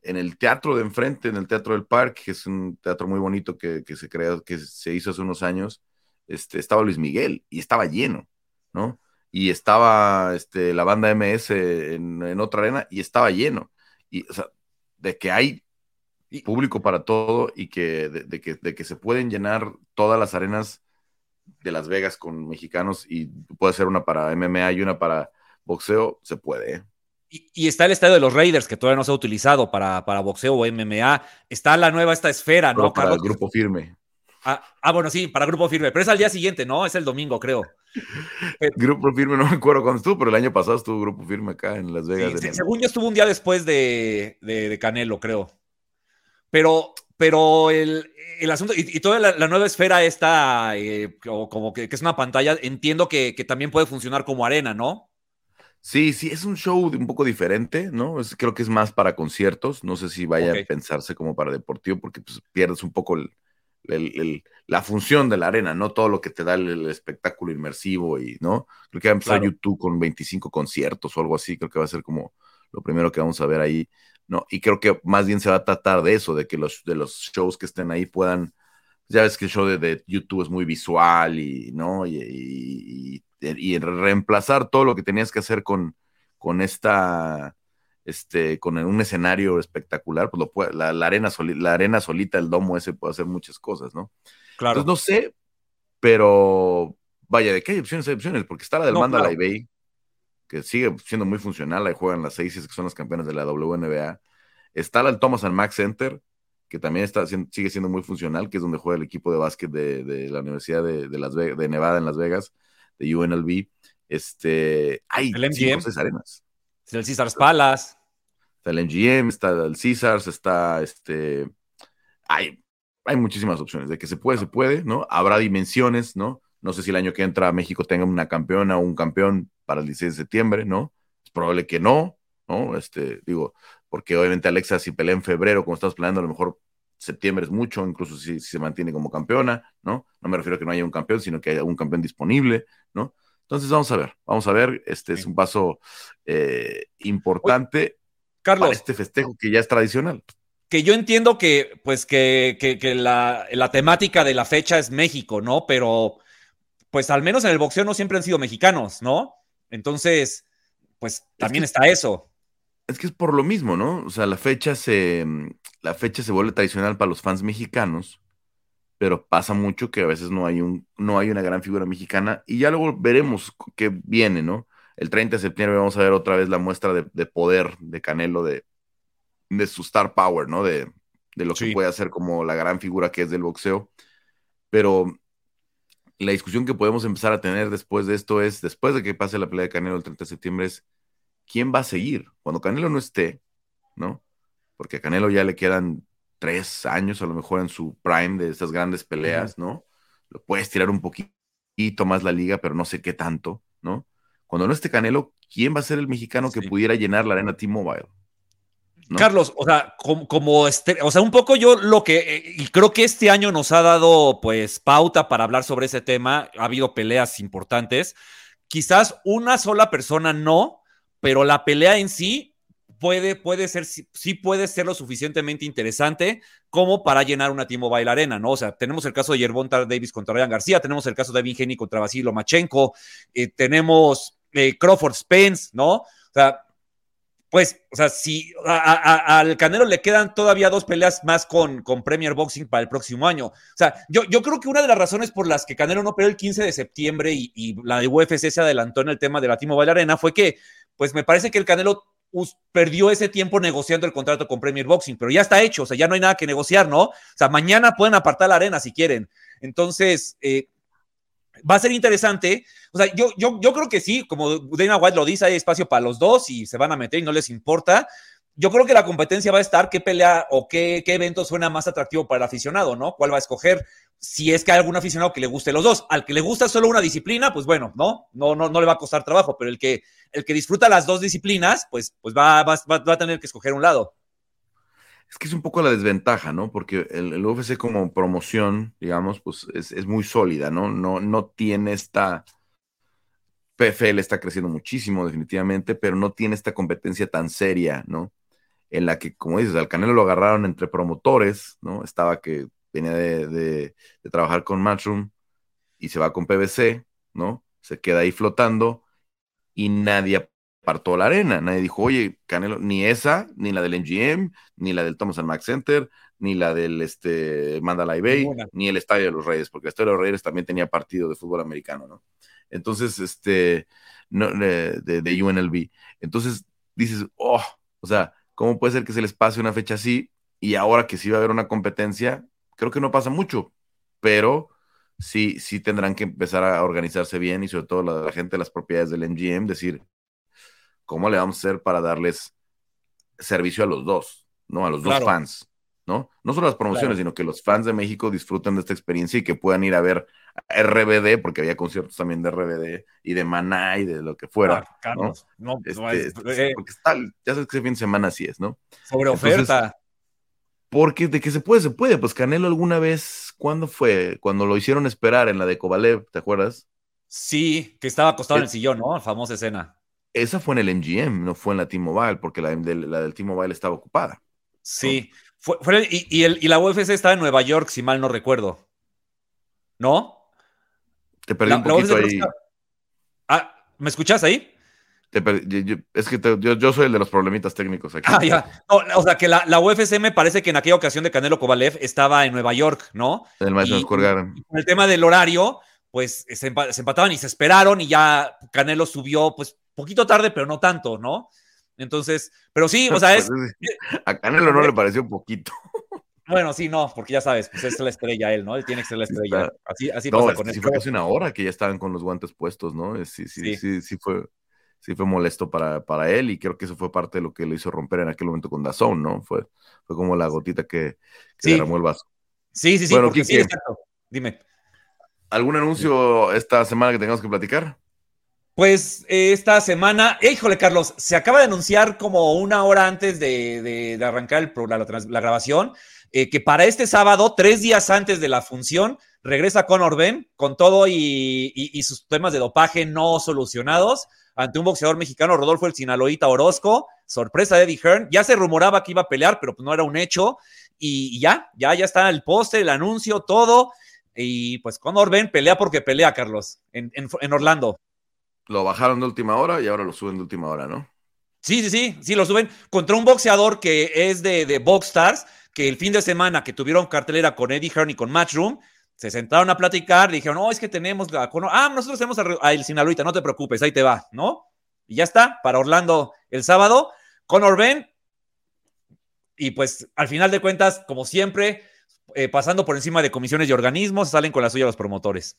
Speaker 1: En el teatro de enfrente, en el Teatro del Parque, que es un teatro muy bonito que, se creó, que se hizo hace unos años, este, estaba Luis Miguel y estaba lleno, ¿no? y estaba este, la banda MS en, otra arena y estaba lleno. Y, o sea, de que hay público para todo y que de, que de, que se pueden llenar todas las arenas de Las Vegas con mexicanos y puede ser una para MMA y una para boxeo, se puede. ¿eh?
Speaker 4: Y, está el estadio de los Raiders, que todavía no se ha utilizado para, para boxeo o MMA. Está la nueva, esta esfera, ¿no?
Speaker 1: para el grupo firme.
Speaker 4: Ah, ah, bueno, sí, para grupo firme, pero es al día siguiente, ¿no? Es el domingo, creo.
Speaker 1: grupo firme, no me acuerdo cuándo estuvo, pero el año pasado estuvo grupo firme acá en Las Vegas.
Speaker 4: según yo estuvo un día después de, Canelo, creo. Pero, pero el, asunto, y, toda la, nueva esfera está eh, como, que, es una pantalla, entiendo que, también puede funcionar como arena, ¿no?
Speaker 1: Sí, sí, es un show un poco diferente, ¿no? creo que es más para conciertos, no sé si vaya a pensarse como para deportivo, porque pues, pierdes un poco el, la función de la arena, no todo lo que te da el, espectáculo inmersivo y, ¿no? Creo que va a empezar YouTube con 25 conciertos o algo así, creo que va a ser como lo primero que vamos a ver ahí, ¿no? Y creo que más bien se va a tratar de eso, de que los, de los shows que estén ahí puedan, ya ves que el show de, YouTube es muy visual y, ¿no? Y, y, reemplazar todo lo que tenías que hacer con, con esta este, con un escenario espectacular, pues lo puede, la, arena la arena solita, el domo ese puede hacer muchas cosas, ¿no?
Speaker 4: Claro.
Speaker 1: Entonces, no sé, pero vaya, ¿de qué hay opciones? Hay opciones, porque está la del Manda la eBay, que sigue siendo muy funcional, ahí juegan las seis que son las campeonas de la WNBA. Está del Thomas and Mack Center, que también está, sigue siendo muy funcional, que es donde juega el equipo de básquet de, la Universidad de, Las de Nevada en Las Vegas, de UNLV. Este, hay cinco seis arenas.
Speaker 4: El Caesars Palace
Speaker 1: está el MGM, está el Caesars, está este. hay, hay muchísimas opciones. De que se puede, se puede, ¿no? Habrá dimensiones, ¿no? No sé si el año que entra México tenga una campeona o un campeón para el 16 de septiembre, ¿no? Es probable que no, ¿no? Este, digo, porque obviamente Alexa si pelea en febrero, como estamos planeando, a lo mejor septiembre es mucho, incluso si, se mantiene como campeona, ¿no? No me refiero a que no haya un campeón, sino que haya un campeón disponible, ¿no? Entonces vamos a ver, vamos a ver, este es un paso eh, importante
Speaker 4: Carlos,
Speaker 1: para este festejo que ya es tradicional.
Speaker 4: Que yo entiendo que, pues, que, que, la, la, temática de la fecha es México, ¿no? Pero, pues, al menos en el boxeo no siempre han sido mexicanos, ¿no? Entonces, pues, también está eso.
Speaker 1: Es que es por lo mismo, ¿no? O sea, la fecha se, la fecha se vuelve tradicional para los fans mexicanos, pero pasa mucho que a veces no hay, un, no hay una gran figura mexicana y ya luego veremos qué viene, ¿no? El 30 de septiembre vamos a ver otra vez la muestra de, poder de Canelo, de, de, su star power, ¿no? De, de lo que puede hacer como la gran figura que es del boxeo. Pero la discusión que podemos empezar a tener después de esto es, después de que pase la pelea de Canelo el 30 de septiembre, es quién va a seguir. Cuando Canelo no esté, ¿no? Porque a Canelo ya le quedan tres años a lo mejor en su prime de estas grandes peleas, ¿no? Lo puedes tirar un poquito más la liga, pero no sé qué tanto, ¿no? Cuando no esté Canelo, ¿quién va a ser el mexicano que pudiera llenar la arena T-Mobile?
Speaker 4: Carlos, o sea, como, este, o sea, un poco yo lo que, eh, y creo que este año nos ha dado pues pauta para hablar sobre ese tema, ha habido peleas importantes, quizás una sola persona no, pero la pelea en sí puede, puede ser, sí puede ser lo suficientemente interesante como para llenar una T-Mobile Arena, ¿no? O sea, tenemos el caso de Yerbonta Davis contra Ryan García, tenemos el caso de Evgeny contra Basilio Machenko, eh, tenemos eh, Crawford Spence, ¿no? O sea, pues, o sea, si al Canelo le quedan todavía dos peleas más con, con Premier Boxing para el próximo año. O sea, yo, yo creo que una de las razones por las que Canelo no peleó el 15 de septiembre y, la UFC se adelantó en el tema de la T-Mobile Arena fue que, pues me parece que el Canelo perdió ese tiempo negociando el contrato con Premier Boxing, pero ya está hecho, o sea, ya no hay nada que negociar, ¿no? O sea, mañana pueden apartar la arena si quieren. Entonces, eh, va a ser interesante. O sea, yo, yo, yo creo que sí, como Dana White lo dice, hay espacio para los dos y se van a meter y no les importa. Yo creo que la competencia va a estar qué pelea o qué, qué evento suena más atractivo para el aficionado, ¿no? ¿Cuál va a escoger? Si es que hay algún aficionado que le guste los dos. Al que le gusta solo una disciplina, pues bueno, ¿no? No, no, no le va a costar trabajo, pero el que, el que disfruta las dos disciplinas, pues, pues va, va, va a tener que escoger un lado.
Speaker 1: Es que es un poco la desventaja, ¿no? Porque el, UFC como promoción, digamos, pues es, muy sólida, ¿no? ¿no? No tiene esta... PFL está creciendo muchísimo, definitivamente, pero no tiene esta competencia tan seria, ¿no? En la que, como dices, al Canelo lo agarraron entre promotores, ¿no? Estaba que venía de, de trabajar con Matchroom y se va con PBC, ¿no? Se queda ahí flotando y nadie apartó la arena. Nadie dijo, oye, Canelo, ni esa, ni la del MGM, ni la del Thomas Max Center, ni la del este, Mandalay Bay, ni el Estadio de los Reyes, porque el Estadio de los Reyes también tenía partido de fútbol americano, ¿no? Entonces, este, no, de, de, UNLV. Entonces dices, oh, o sea, ¿cómo puede ser que se les pase una fecha así? Y ahora que sí va a haber una competencia, creo que no pasa mucho, pero sí, sí tendrán que empezar a organizarse bien y sobre todo la, la gente de las propiedades del MGM, decir, ¿cómo le vamos a hacer para darles servicio a los dos, ¿no? A los dos fans, ¿no? No solo las promociones, sino que los fans de México disfruten de esta experiencia y que puedan ir a ver RBD, porque había conciertos también de RBD y de Maná y de lo que fuera. Ah, Carlos, ¿no? Este, este, eh, porque está, ya sabes que ese fin de semana así es, ¿no?
Speaker 4: Sobre oferta.
Speaker 1: Porque de que se puede, se puede. Pues Canelo alguna vez, ¿cuándo fue? Cuando lo hicieron esperar en la de Kovalev, ¿te acuerdas?
Speaker 4: Sí, que estaba acostado en el sillón, ¿no? La famosa escena.
Speaker 1: Esa fue en el MGM, no fue en la T-Mobile, porque la, la del T-Mobile estaba ocupada.
Speaker 4: Sí, fue, y, el, y, la UFC estaba en Nueva York, si mal no recuerdo. ¿No?
Speaker 1: Te perdí un poquito ahí.
Speaker 4: Ah, ¿me escuchas ahí?
Speaker 1: es que yo, soy el de los problemitas técnicos aquí.
Speaker 4: Ah, ya. o sea, que la, la, UFC me parece que en aquella ocasión de Canelo Kovalev estaba en Nueva York, ¿no?
Speaker 1: El maestro Con
Speaker 4: el tema del horario, pues se, empataban y se esperaron y ya Canelo subió, pues poquito tarde, pero no tanto, ¿no? Entonces, pero sí, o sea, es.
Speaker 1: A Canelo no le pareció un poquito.
Speaker 4: Bueno, sí, no, porque ya sabes, pues es la estrella él, ¿no? Él tiene que ser la estrella. Así, así pasa con
Speaker 1: sí fue casi una hora que ya estaban con los guantes puestos, ¿no? Sí, sí, sí, sí, fue. sí fue molesto para, para él y creo que eso fue parte de lo que le hizo romper en aquel momento con Dazón, ¿no? Fue, fue como la gotita que, que derramó el vaso.
Speaker 4: Sí, sí, sí, bueno, sí, Dime.
Speaker 1: ¿Algún anuncio esta semana que tengamos que platicar?
Speaker 4: Pues esta semana, híjole Carlos, se acaba de anunciar como una hora antes de, arrancar el, la, la, grabación eh, que para este sábado, tres días antes de la función, regresa Conor Ben con todo y, sus temas de dopaje no solucionados ante un boxeador mexicano, Rodolfo el Sinaloita Orozco, sorpresa de Eddie Hearn. Ya se rumoraba que iba a pelear, pero pues no era un hecho. Y, ya, ya, ya está el póster, el anuncio, todo. Y pues Conor Ben pelea porque pelea, Carlos, en, en Orlando
Speaker 1: lo bajaron de última hora y ahora lo suben de última hora, ¿no?
Speaker 4: Sí, sí, sí, sí, lo suben contra un boxeador que es de, de Boxstars, que el fin de semana que tuvieron cartelera con Eddie Hearn y con Matchroom, se sentaron a platicar, dijeron, no, es que tenemos la... Ah, nosotros tenemos a, el Sinaloita, no te preocupes, ahí te va, ¿no? Y ya está, para Orlando el sábado, Conor Ben, y pues al final de cuentas, como siempre, eh, pasando por encima de comisiones y organismos, salen con la suya los promotores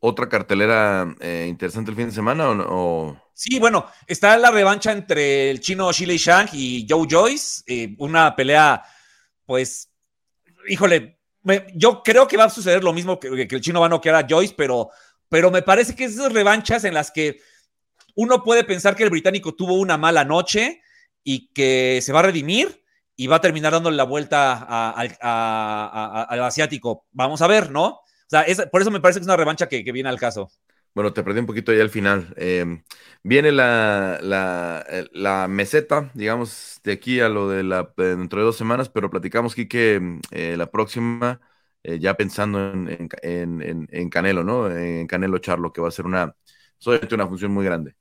Speaker 1: otra cartelera eh, interesante el fin de semana o,
Speaker 4: Sí, bueno, está la revancha entre el chino Shilei Shang y Joe Joyce, eh, una pelea, pues, híjole, yo creo que va a suceder lo mismo que, el chino va a noquear a Joyce, pero, pero me parece que esas revanchas en las que uno puede pensar que el británico tuvo una mala noche y que se va a redimir y va a terminar dándole la vuelta al asiático. Vamos a ver, ¿no? O sea, por eso me parece que es una revancha que, viene al caso.
Speaker 1: Bueno, te perdí un poquito ya al final. Eh, viene la, la, meseta, digamos, de aquí a lo de la dentro de dos semanas, pero platicamos, que eh, la próxima, eh, ya pensando en, en, Canelo, ¿no? En Canelo Charlo, que va a ser una, una función muy grande.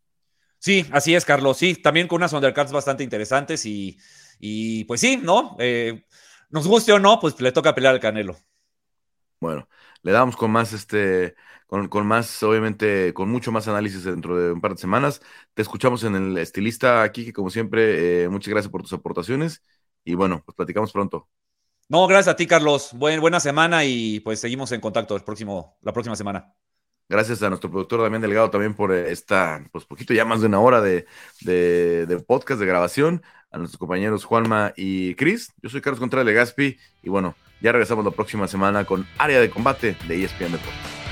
Speaker 4: Sí, así es, Carlos. Sí, también con unas undercards bastante interesantes y, y pues sí, ¿no? nos guste o no, pues le toca pelear al Canelo.
Speaker 1: Bueno, le damos con más, este, con, con, más, obviamente, con mucho más análisis dentro de un par de semanas. Te escuchamos en el estilista aquí, que como siempre, eh, muchas gracias por tus aportaciones y bueno, pues platicamos pronto.
Speaker 4: No, gracias a ti, Carlos. buena semana y pues seguimos en contacto el próximo, la próxima semana.
Speaker 1: Gracias a nuestro productor Damián Delgado también por esta, pues poquito ya más de una hora de, de, de podcast, de grabación. A nuestros compañeros Juanma y Cris. Yo soy Carlos Contreras y bueno, ya regresamos la próxima semana con área de combate de ESPN Deportes.